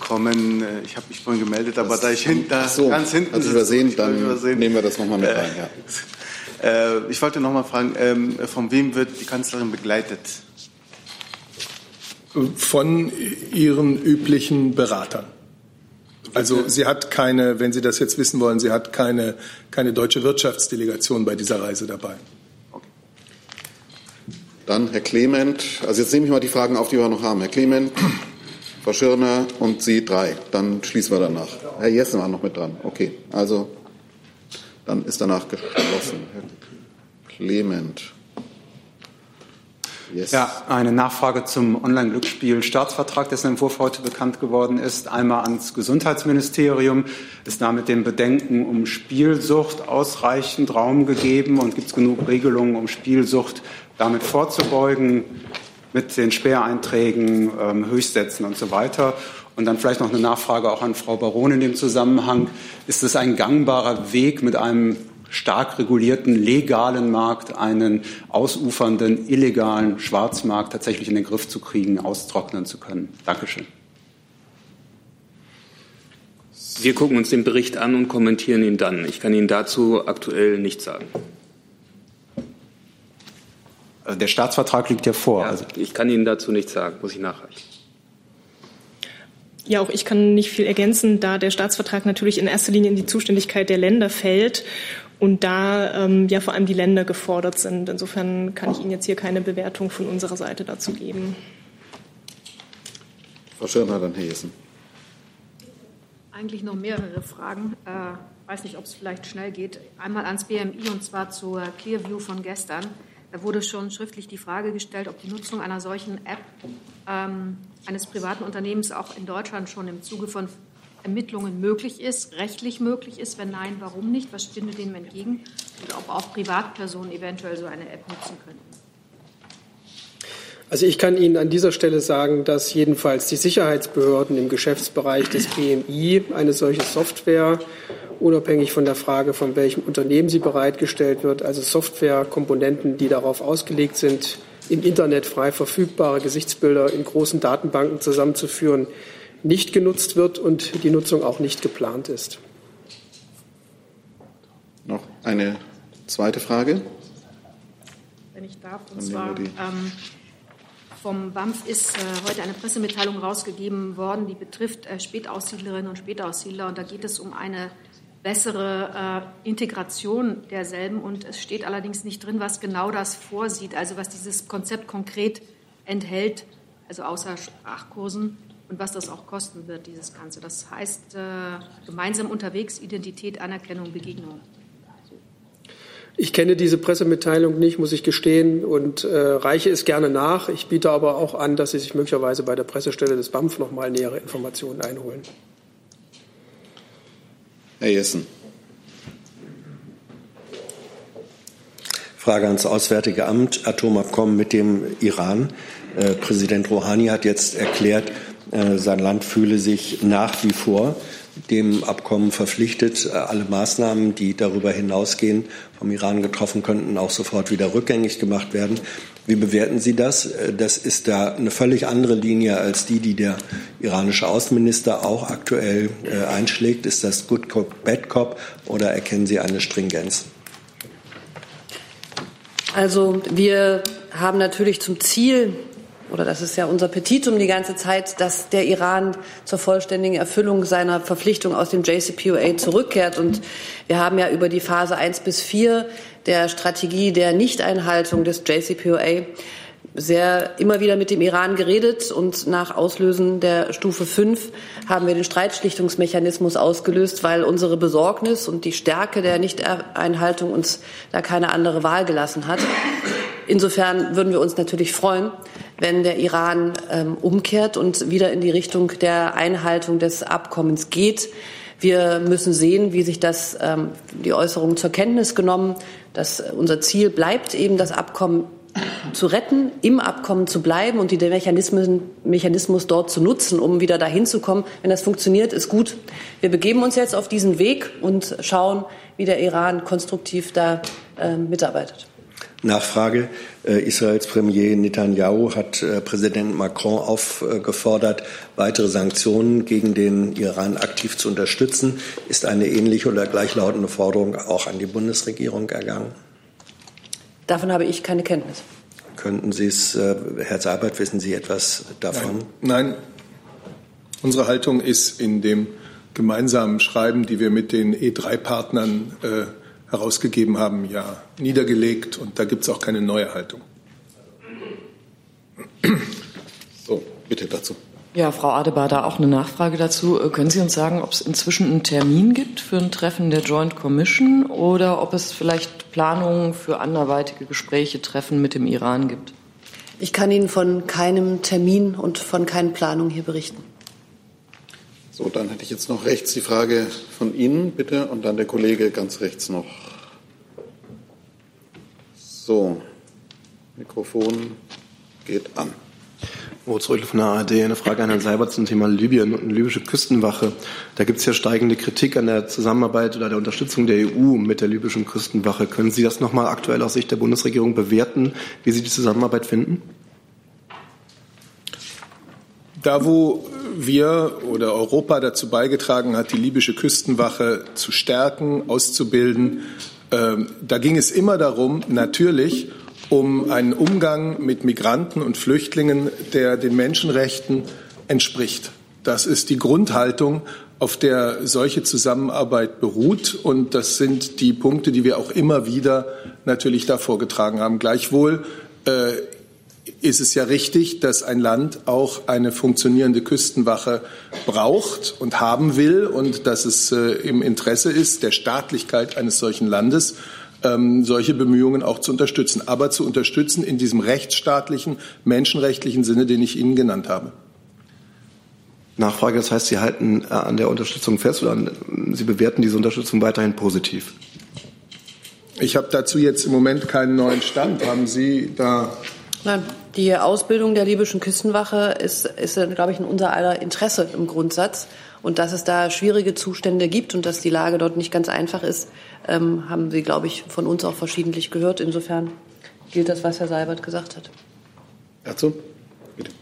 kommen. Ich habe mich vorhin gemeldet, aber da ich hinten, da so, ganz hinten also übersehen, dann übersehen. nehmen wir das nochmal mit rein. Ja. Äh, ich wollte noch mal fragen, ähm, von wem wird die Kanzlerin begleitet? Von ihren üblichen Beratern. Also sie hat keine, wenn Sie das jetzt wissen wollen, sie hat keine, keine deutsche Wirtschaftsdelegation bei dieser Reise dabei. Dann Herr Clement. Also jetzt nehme ich mal die Fragen auf, die wir noch haben. Herr Clement, Frau Schirner und Sie drei. Dann schließen wir danach. Herr Jessen war noch mit dran. Okay, also dann ist danach geschlossen. Herr Clement. Yes. Ja, eine Nachfrage zum Online-Glücksspiel-Staatsvertrag, dessen Entwurf heute bekannt geworden ist. Einmal ans Gesundheitsministerium. Ist da mit dem Bedenken um Spielsucht ausreichend Raum gegeben und gibt es genug Regelungen, um Spielsucht damit vorzubeugen? Mit den Sperreinträgen, ähm, Höchstsätzen und so weiter. Und dann vielleicht noch eine Nachfrage auch an Frau Baron in dem Zusammenhang. Ist es ein gangbarer Weg, mit einem stark regulierten legalen Markt einen ausufernden illegalen Schwarzmarkt tatsächlich in den Griff zu kriegen, austrocknen zu können? Dankeschön. Wir gucken uns den Bericht an und kommentieren ihn dann. Ich kann Ihnen dazu aktuell nichts sagen. Also der Staatsvertrag liegt ja vor. Ja, also ich kann Ihnen dazu nichts sagen, muss ich nachreichen. Ja, auch ich kann nicht viel ergänzen, da der Staatsvertrag natürlich in erster Linie in die Zuständigkeit der Länder fällt und da ähm, ja vor allem die Länder gefordert sind. Insofern kann ich Ihnen jetzt hier keine Bewertung von unserer Seite dazu geben. Frau Schirner, dann Herr Jessen. Eigentlich noch mehrere Fragen. Ich äh, weiß nicht, ob es vielleicht schnell geht. Einmal ans BMI und zwar zur Clearview von gestern. Da wurde schon schriftlich die Frage gestellt, ob die Nutzung einer solchen App ähm, eines privaten Unternehmens auch in Deutschland schon im Zuge von Ermittlungen möglich ist, rechtlich möglich ist. Wenn nein, warum nicht? Was stünde dem entgegen? Und ob auch Privatpersonen eventuell so eine App nutzen könnten. Also ich kann Ihnen an dieser Stelle sagen, dass jedenfalls die Sicherheitsbehörden im Geschäftsbereich des BMI eine solche Software unabhängig von der Frage, von welchem Unternehmen sie bereitgestellt wird, also Softwarekomponenten, die darauf ausgelegt sind, im Internet frei verfügbare Gesichtsbilder in großen Datenbanken zusammenzuführen, nicht genutzt wird und die Nutzung auch nicht geplant ist. Noch eine zweite Frage? Wenn ich darf, und zwar ähm, vom BAMF ist äh, heute eine Pressemitteilung rausgegeben worden, die betrifft äh, Spätaussiedlerinnen und Spätaussiedler. Und da geht es um eine bessere äh, Integration derselben. Und es steht allerdings nicht drin, was genau das vorsieht, also was dieses Konzept konkret enthält, also außer Sprachkursen und was das auch kosten wird, dieses Ganze. Das heißt, äh, gemeinsam unterwegs, Identität, Anerkennung, Begegnung. Ich kenne diese Pressemitteilung nicht, muss ich gestehen, und äh, reiche es gerne nach. Ich biete aber auch an, dass Sie sich möglicherweise bei der Pressestelle des BAMF noch mal nähere Informationen einholen. Herr Jessen. Frage ans Auswärtige Amt, Atomabkommen mit dem Iran. Äh, Präsident Rouhani hat jetzt erklärt, äh, sein Land fühle sich nach wie vor dem Abkommen verpflichtet. Äh, alle Maßnahmen, die darüber hinausgehen, vom Iran getroffen könnten, auch sofort wieder rückgängig gemacht werden. Wie bewerten Sie das? Äh, das ist da eine völlig andere Linie als die, die der iranische Außenminister auch aktuell äh, einschlägt. Ist das Good Cop, Bad Cop oder erkennen Sie eine Stringenz? Also wir haben natürlich zum Ziel, oder das ist ja unser Petitum die ganze Zeit, dass der Iran zur vollständigen Erfüllung seiner Verpflichtung aus dem JCPOA zurückkehrt. Und wir haben ja über die Phase 1 bis 4 der Strategie der Nichteinhaltung des JCPOA sehr immer wieder mit dem Iran geredet und nach Auslösen der Stufe 5 haben wir den Streitschlichtungsmechanismus ausgelöst, weil unsere Besorgnis und die Stärke der Nichteinhaltung uns da keine andere Wahl gelassen hat. Insofern würden wir uns natürlich freuen, wenn der Iran ähm, umkehrt und wieder in die Richtung der Einhaltung des Abkommens geht. Wir müssen sehen, wie sich das, ähm, die Äußerungen zur Kenntnis genommen, dass unser Ziel bleibt, eben das Abkommen zu retten, im Abkommen zu bleiben und den Mechanismen, Mechanismus dort zu nutzen, um wieder dahin zu kommen. Wenn das funktioniert, ist gut. Wir begeben uns jetzt auf diesen Weg und schauen, wie der Iran konstruktiv da äh, mitarbeitet. Nachfrage. Äh, Israels Premier Netanyahu hat äh, Präsident Macron aufgefordert, weitere Sanktionen gegen den Iran aktiv zu unterstützen. Ist eine ähnliche oder gleichlautende Forderung auch an die Bundesregierung ergangen? Davon habe ich keine Kenntnis. Könnten Sie es, äh, Herr Seibert, wissen Sie etwas davon? Nein. Nein. Unsere Haltung ist in dem gemeinsamen Schreiben, die wir mit den E3-Partnern äh, herausgegeben haben, ja niedergelegt. Und da gibt es auch keine neue Haltung. So, bitte dazu. Ja, Frau Adebader, auch eine Nachfrage dazu. Äh, können Sie uns sagen, ob es inzwischen einen Termin gibt für ein Treffen der Joint Commission oder ob es vielleicht Planungen für anderweitige Gespräche, Treffen mit dem Iran gibt? Ich kann Ihnen von keinem Termin und von keinen Planungen hier berichten. So, dann hätte ich jetzt noch rechts die Frage von Ihnen, bitte, und dann der Kollege ganz rechts noch. So, Mikrofon geht an. Moritz Rödel von der ARD. Eine Frage an Herrn Seibert zum Thema Libyen und eine libysche Küstenwache. Da gibt es ja steigende Kritik an der Zusammenarbeit oder der Unterstützung der EU mit der libyschen Küstenwache. Können Sie das nochmal aktuell aus Sicht der Bundesregierung bewerten, wie Sie die Zusammenarbeit finden? Da, wo wir oder Europa dazu beigetragen hat, die libysche Küstenwache zu stärken, auszubilden, äh, da ging es immer darum, natürlich um einen Umgang mit Migranten und Flüchtlingen, der den Menschenrechten entspricht. Das ist die Grundhaltung, auf der solche Zusammenarbeit beruht. Und das sind die Punkte, die wir auch immer wieder natürlich da vorgetragen haben. Gleichwohl äh, ist es ja richtig, dass ein Land auch eine funktionierende Küstenwache braucht und haben will und dass es äh, im Interesse ist der Staatlichkeit eines solchen Landes, ähm, solche Bemühungen auch zu unterstützen, aber zu unterstützen in diesem rechtsstaatlichen, menschenrechtlichen Sinne, den ich Ihnen genannt habe. Nachfrage, das heißt, Sie halten äh, an der Unterstützung fest oder Sie bewerten diese Unterstützung weiterhin positiv? Ich habe dazu jetzt im Moment keinen neuen Stand. Haben Sie da Nein, die Ausbildung der libyschen Küstenwache ist, ist glaube ich, in unser aller Interesse im Grundsatz. Und dass es da schwierige Zustände gibt und dass die Lage dort nicht ganz einfach ist, ähm, haben Sie, glaube ich, von uns auch verschiedentlich gehört. Insofern gilt das, was Herr Seibert gesagt hat. Dazu? Bitte.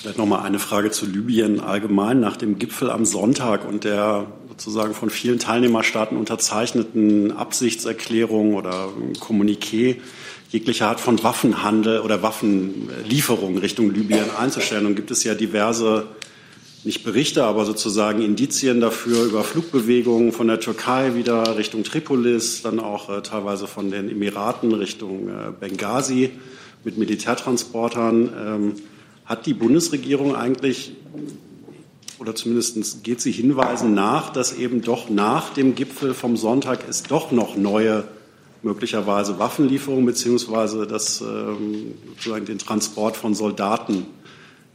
Vielleicht noch mal eine Frage zu Libyen allgemein. Nach dem Gipfel am Sonntag und der sozusagen von vielen Teilnehmerstaaten unterzeichneten Absichtserklärung oder Kommuniqué jegliche Art von Waffenhandel oder Waffenlieferung Richtung Libyen einzustellen. Und gibt es ja diverse, nicht Berichte, aber sozusagen Indizien dafür über Flugbewegungen von der Türkei wieder Richtung Tripolis, dann auch äh, teilweise von den Emiraten Richtung äh, Benghazi mit Militärtransportern. Ähm, hat die Bundesregierung eigentlich oder zumindest geht sie Hinweisen nach, dass eben doch nach dem Gipfel vom Sonntag es doch noch neue möglicherweise Waffenlieferungen beziehungsweise das, ähm, sozusagen den Transport von Soldaten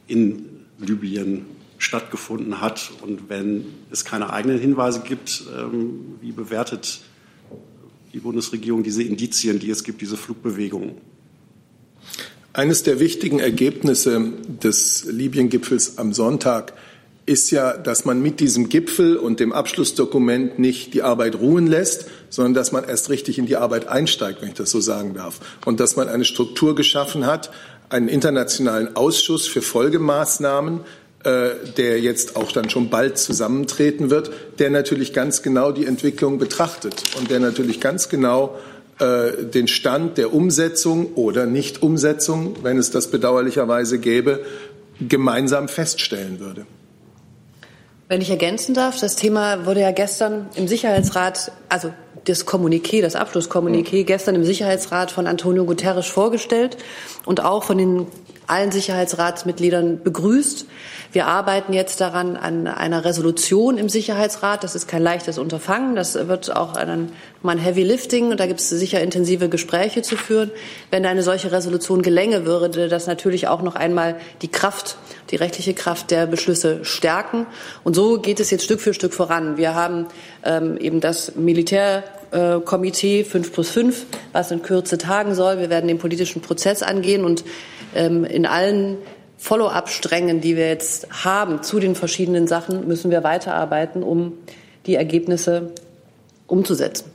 in Libyen stattgefunden hat. Und wenn es keine eigenen Hinweise gibt, ähm, wie bewertet die Bundesregierung diese Indizien, die es gibt, diese Flugbewegungen? Eines der wichtigen Ergebnisse des Libyen-Gipfels am Sonntag ist ja, dass man mit diesem Gipfel und dem Abschlussdokument nicht die Arbeit ruhen lässt, sondern dass man erst richtig in die Arbeit einsteigt, wenn ich das so sagen darf. Und dass man eine Struktur geschaffen hat, einen internationalen Ausschuss für Folgemaßnahmen, äh, der jetzt auch dann schon bald zusammentreten wird, der natürlich ganz genau die Entwicklung betrachtet und der natürlich ganz genau äh, den Stand der Umsetzung oder Nichtumsetzung, wenn es das bedauerlicherweise gäbe, gemeinsam feststellen würde. Wenn ich ergänzen darf, das Thema wurde ja gestern im Sicherheitsrat, also das Kommuniqué, das Abschlusskommuniqué gestern im Sicherheitsrat von Antonio Guterres vorgestellt und auch von den allen Sicherheitsratsmitgliedern begrüßt. Wir arbeiten jetzt daran an einer Resolution im Sicherheitsrat. Das ist kein leichtes Unterfangen. Das wird auch ein, ein Heavy Lifting und da gibt es sicher intensive Gespräche zu führen. Wenn eine solche Resolution gelänge, würde das natürlich auch noch einmal die Kraft, die rechtliche Kraft der Beschlüsse stärken. Und so geht es jetzt Stück für Stück voran. Wir haben ähm, eben das Militärkomitee 5 plus 5, was in Kürze tagen soll. Wir werden den politischen Prozess angehen und in allen Follow-up-Strängen, die wir jetzt haben zu den verschiedenen Sachen, müssen wir weiterarbeiten, um die Ergebnisse umzusetzen.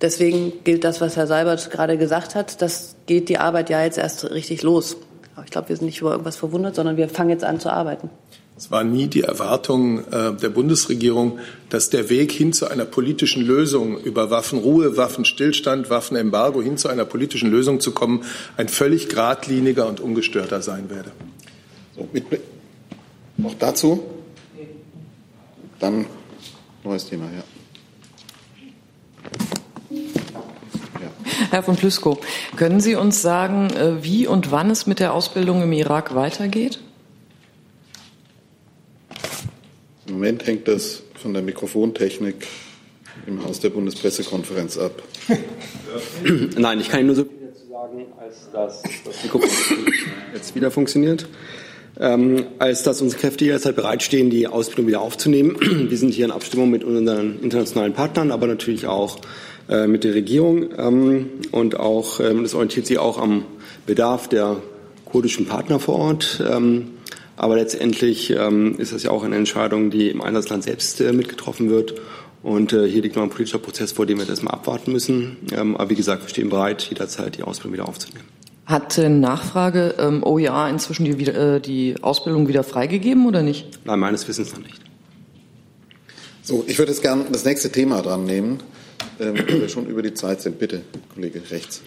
Deswegen gilt das, was Herr Seibert gerade gesagt hat. Das geht die Arbeit ja jetzt erst richtig los. Aber ich glaube, wir sind nicht über irgendwas verwundert, sondern wir fangen jetzt an zu arbeiten. Es war nie die Erwartung äh, der Bundesregierung, dass der Weg hin zu einer politischen Lösung über Waffenruhe, Waffenstillstand, Waffenembargo hin zu einer politischen Lösung zu kommen, ein völlig geradliniger und ungestörter sein werde. So, mit, noch dazu? Dann neues Thema, ja. Herr von Plüskow, können Sie uns sagen, äh, wie und wann es mit der Ausbildung im Irak weitergeht? Im Moment hängt das von der Mikrofontechnik im Haus der Bundespressekonferenz ab. Nein, ich kann Ihnen nur so viel dazu sagen, als dass das Mikrofon jetzt wieder funktioniert. Ähm, als dass unsere Kräfte jederzeit bereitstehen, die Ausbildung wieder aufzunehmen. Wir sind hier in Abstimmung mit unseren internationalen Partnern, aber natürlich auch äh, mit der Regierung. Ähm, und auch, ähm, das orientiert sich auch am Bedarf der kurdischen Partner vor Ort. Ähm, aber letztendlich ähm, ist das ja auch eine Entscheidung, die im Einsatzland selbst äh, mitgetroffen wird. Und äh, hier liegt noch ein politischer Prozess, vor dem wir das mal abwarten müssen. Ähm, aber wie gesagt, wir stehen bereit, jederzeit die Ausbildung wieder aufzunehmen. Hat äh, Nachfrage ähm, OEA inzwischen die, äh, die Ausbildung wieder freigegeben oder nicht? Nein, meines Wissens noch nicht. So, ich würde jetzt gerne das nächste Thema dran nehmen, ähm, weil wir schon über die Zeit sind. Bitte, Kollege rechts.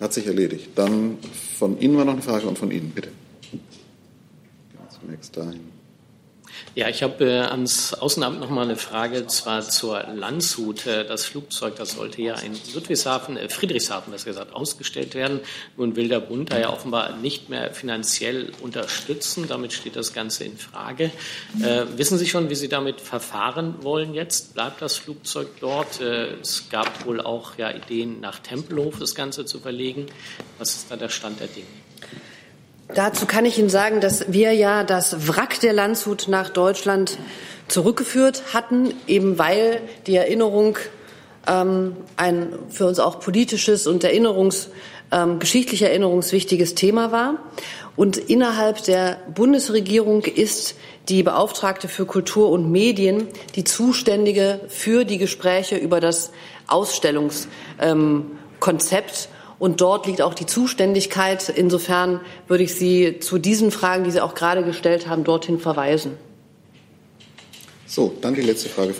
Hat sich erledigt. Dann von Ihnen war noch eine Frage und von Ihnen, bitte. Zunächst dahin. Ja, ich habe äh, ans Außenamt noch mal eine Frage, zwar zur Landshut. Äh, das Flugzeug, das sollte ja in Ludwigshafen, äh, Friedrichshafen, das gesagt, ausgestellt werden. Nun will der Bund da ja offenbar nicht mehr finanziell unterstützen. Damit steht das Ganze in Frage. Äh, wissen Sie schon, wie Sie damit verfahren wollen jetzt? Bleibt das Flugzeug dort? Äh, es gab wohl auch ja Ideen, nach Tempelhof das Ganze zu verlegen. Was ist da der Stand der Dinge? Dazu kann ich Ihnen sagen, dass wir ja das Wrack der Landshut nach Deutschland zurückgeführt hatten, eben weil die Erinnerung ähm, ein für uns auch politisches und Erinnerungs, ähm, geschichtlich erinnerungswichtiges Thema war. Und innerhalb der Bundesregierung ist die Beauftragte für Kultur und Medien die Zuständige für die Gespräche über das Ausstellungskonzept. Ähm, und dort liegt auch die Zuständigkeit. Insofern würde ich Sie zu diesen Fragen, die Sie auch gerade gestellt haben, dorthin verweisen. So, dann die letzte Frage.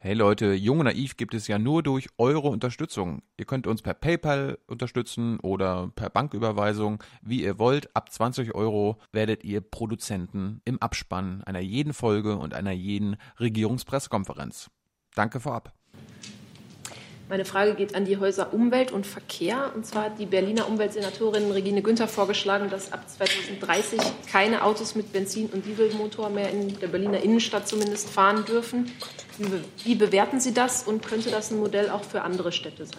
Hey Leute, Jung und Naiv gibt es ja nur durch eure Unterstützung. Ihr könnt uns per PayPal unterstützen oder per Banküberweisung, wie ihr wollt. Ab 20 Euro werdet ihr Produzenten im Abspann einer jeden Folge und einer jeden Regierungspressekonferenz. Danke vorab. Meine Frage geht an die Häuser Umwelt und Verkehr. Und zwar hat die Berliner Umweltsenatorin Regine Günther vorgeschlagen, dass ab 2030 keine Autos mit Benzin- und Dieselmotor mehr in der Berliner Innenstadt zumindest fahren dürfen. Wie bewerten Sie das und könnte das ein Modell auch für andere Städte sein?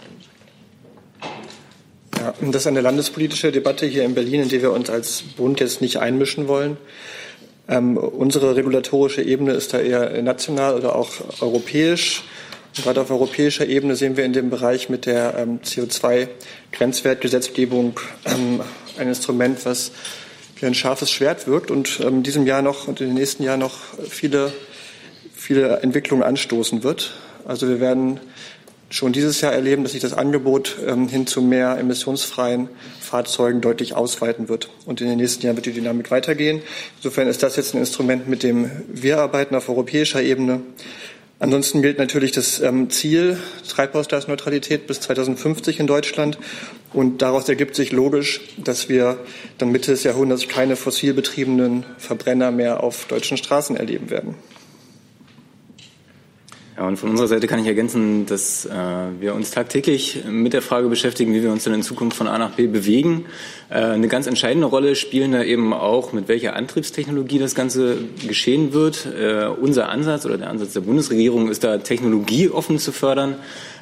Ja, das ist eine landespolitische Debatte hier in Berlin, in die wir uns als Bund jetzt nicht einmischen wollen. Ähm, unsere regulatorische Ebene ist da eher national oder auch europäisch. Gerade auf europäischer Ebene sehen wir in dem Bereich mit der ähm, CO2-Grenzwertgesetzgebung ähm, ein Instrument, was wie ein scharfes Schwert wirkt und ähm, in diesem Jahr noch und in den nächsten Jahren noch viele, viele Entwicklungen anstoßen wird. Also wir werden schon dieses Jahr erleben, dass sich das Angebot ähm, hin zu mehr emissionsfreien Fahrzeugen deutlich ausweiten wird. Und in den nächsten Jahren wird die Dynamik weitergehen. Insofern ist das jetzt ein Instrument, mit dem wir arbeiten auf europäischer Ebene. Ansonsten gilt natürlich das ähm, Ziel Treibhausgasneutralität bis 2050 in Deutschland. Und daraus ergibt sich logisch, dass wir dann Mitte des Jahrhunderts keine fossilbetriebenen Verbrenner mehr auf deutschen Straßen erleben werden. Ja, und von unserer Seite kann ich ergänzen, dass äh, wir uns tagtäglich mit der Frage beschäftigen, wie wir uns dann in Zukunft von A nach B bewegen. Äh, eine ganz entscheidende Rolle spielen da eben auch, mit welcher Antriebstechnologie das Ganze geschehen wird. Äh, unser Ansatz oder der Ansatz der Bundesregierung ist da, technologieoffen zu fördern.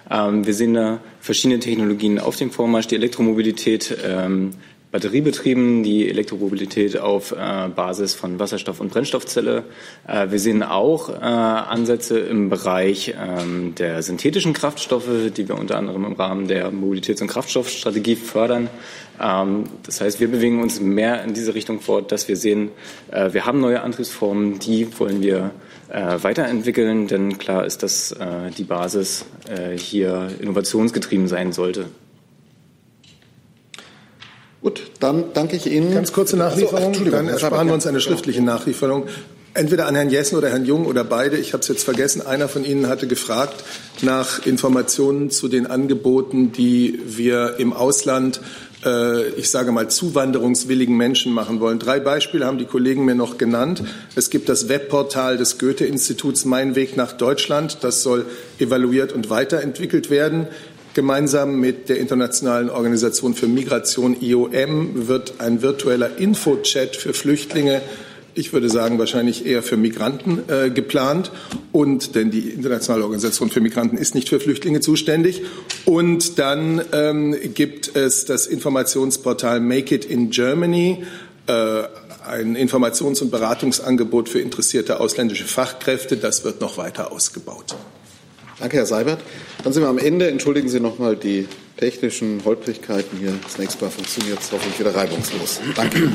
Ähm, wir sehen da verschiedene Technologien auf dem Vormarsch, die Elektromobilität, ähm, Batteriebetrieben, die Elektromobilität auf äh, Basis von Wasserstoff- und Brennstoffzelle. Äh, wir sehen auch äh, Ansätze im Bereich ähm, der synthetischen Kraftstoffe, die wir unter anderem im Rahmen der Mobilitäts- und Kraftstoffstrategie fördern. Ähm, das heißt, wir bewegen uns mehr in diese Richtung fort, dass wir sehen, äh, wir haben neue Antriebsformen, die wollen wir äh, weiterentwickeln, denn klar ist, dass äh, die Basis hier innovationsgetrieben sein sollte. Gut, dann danke ich Ihnen. Ganz kurze Nachlieferung, so, dann ersparen wir uns eine schriftliche Nachlieferung. Entweder an Herrn Jessen oder Herrn Jung oder beide. Ich habe es jetzt vergessen. Einer von Ihnen hatte gefragt nach Informationen zu den Angeboten, die wir im Ausland äh, ich sage mal, zuwanderungswilligen Menschen machen wollen. Drei Beispiele haben die Kollegen mir noch genannt. Es gibt das Webportal des Goethe-Instituts Mein Weg nach Deutschland. Das soll evaluiert und weiterentwickelt werden. Gemeinsam mit der Internationalen Organisation für Migration IOM wird ein virtueller Infochat für Flüchtlinge ich würde sagen, wahrscheinlich eher für Migranten äh, geplant. Und denn die Internationale Organisation für Migranten ist nicht für Flüchtlinge zuständig. Und dann ähm, gibt es das Informationsportal Make It in Germany. Äh, ein Informations- und Beratungsangebot für interessierte ausländische Fachkräfte. Das wird noch weiter ausgebaut. Danke, Herr Seibert. Dann sind wir am Ende. Entschuldigen Sie noch mal die technischen Holprigkeiten hier. Das nächste Mal funktioniert es hoffentlich wieder reibungslos. Danke.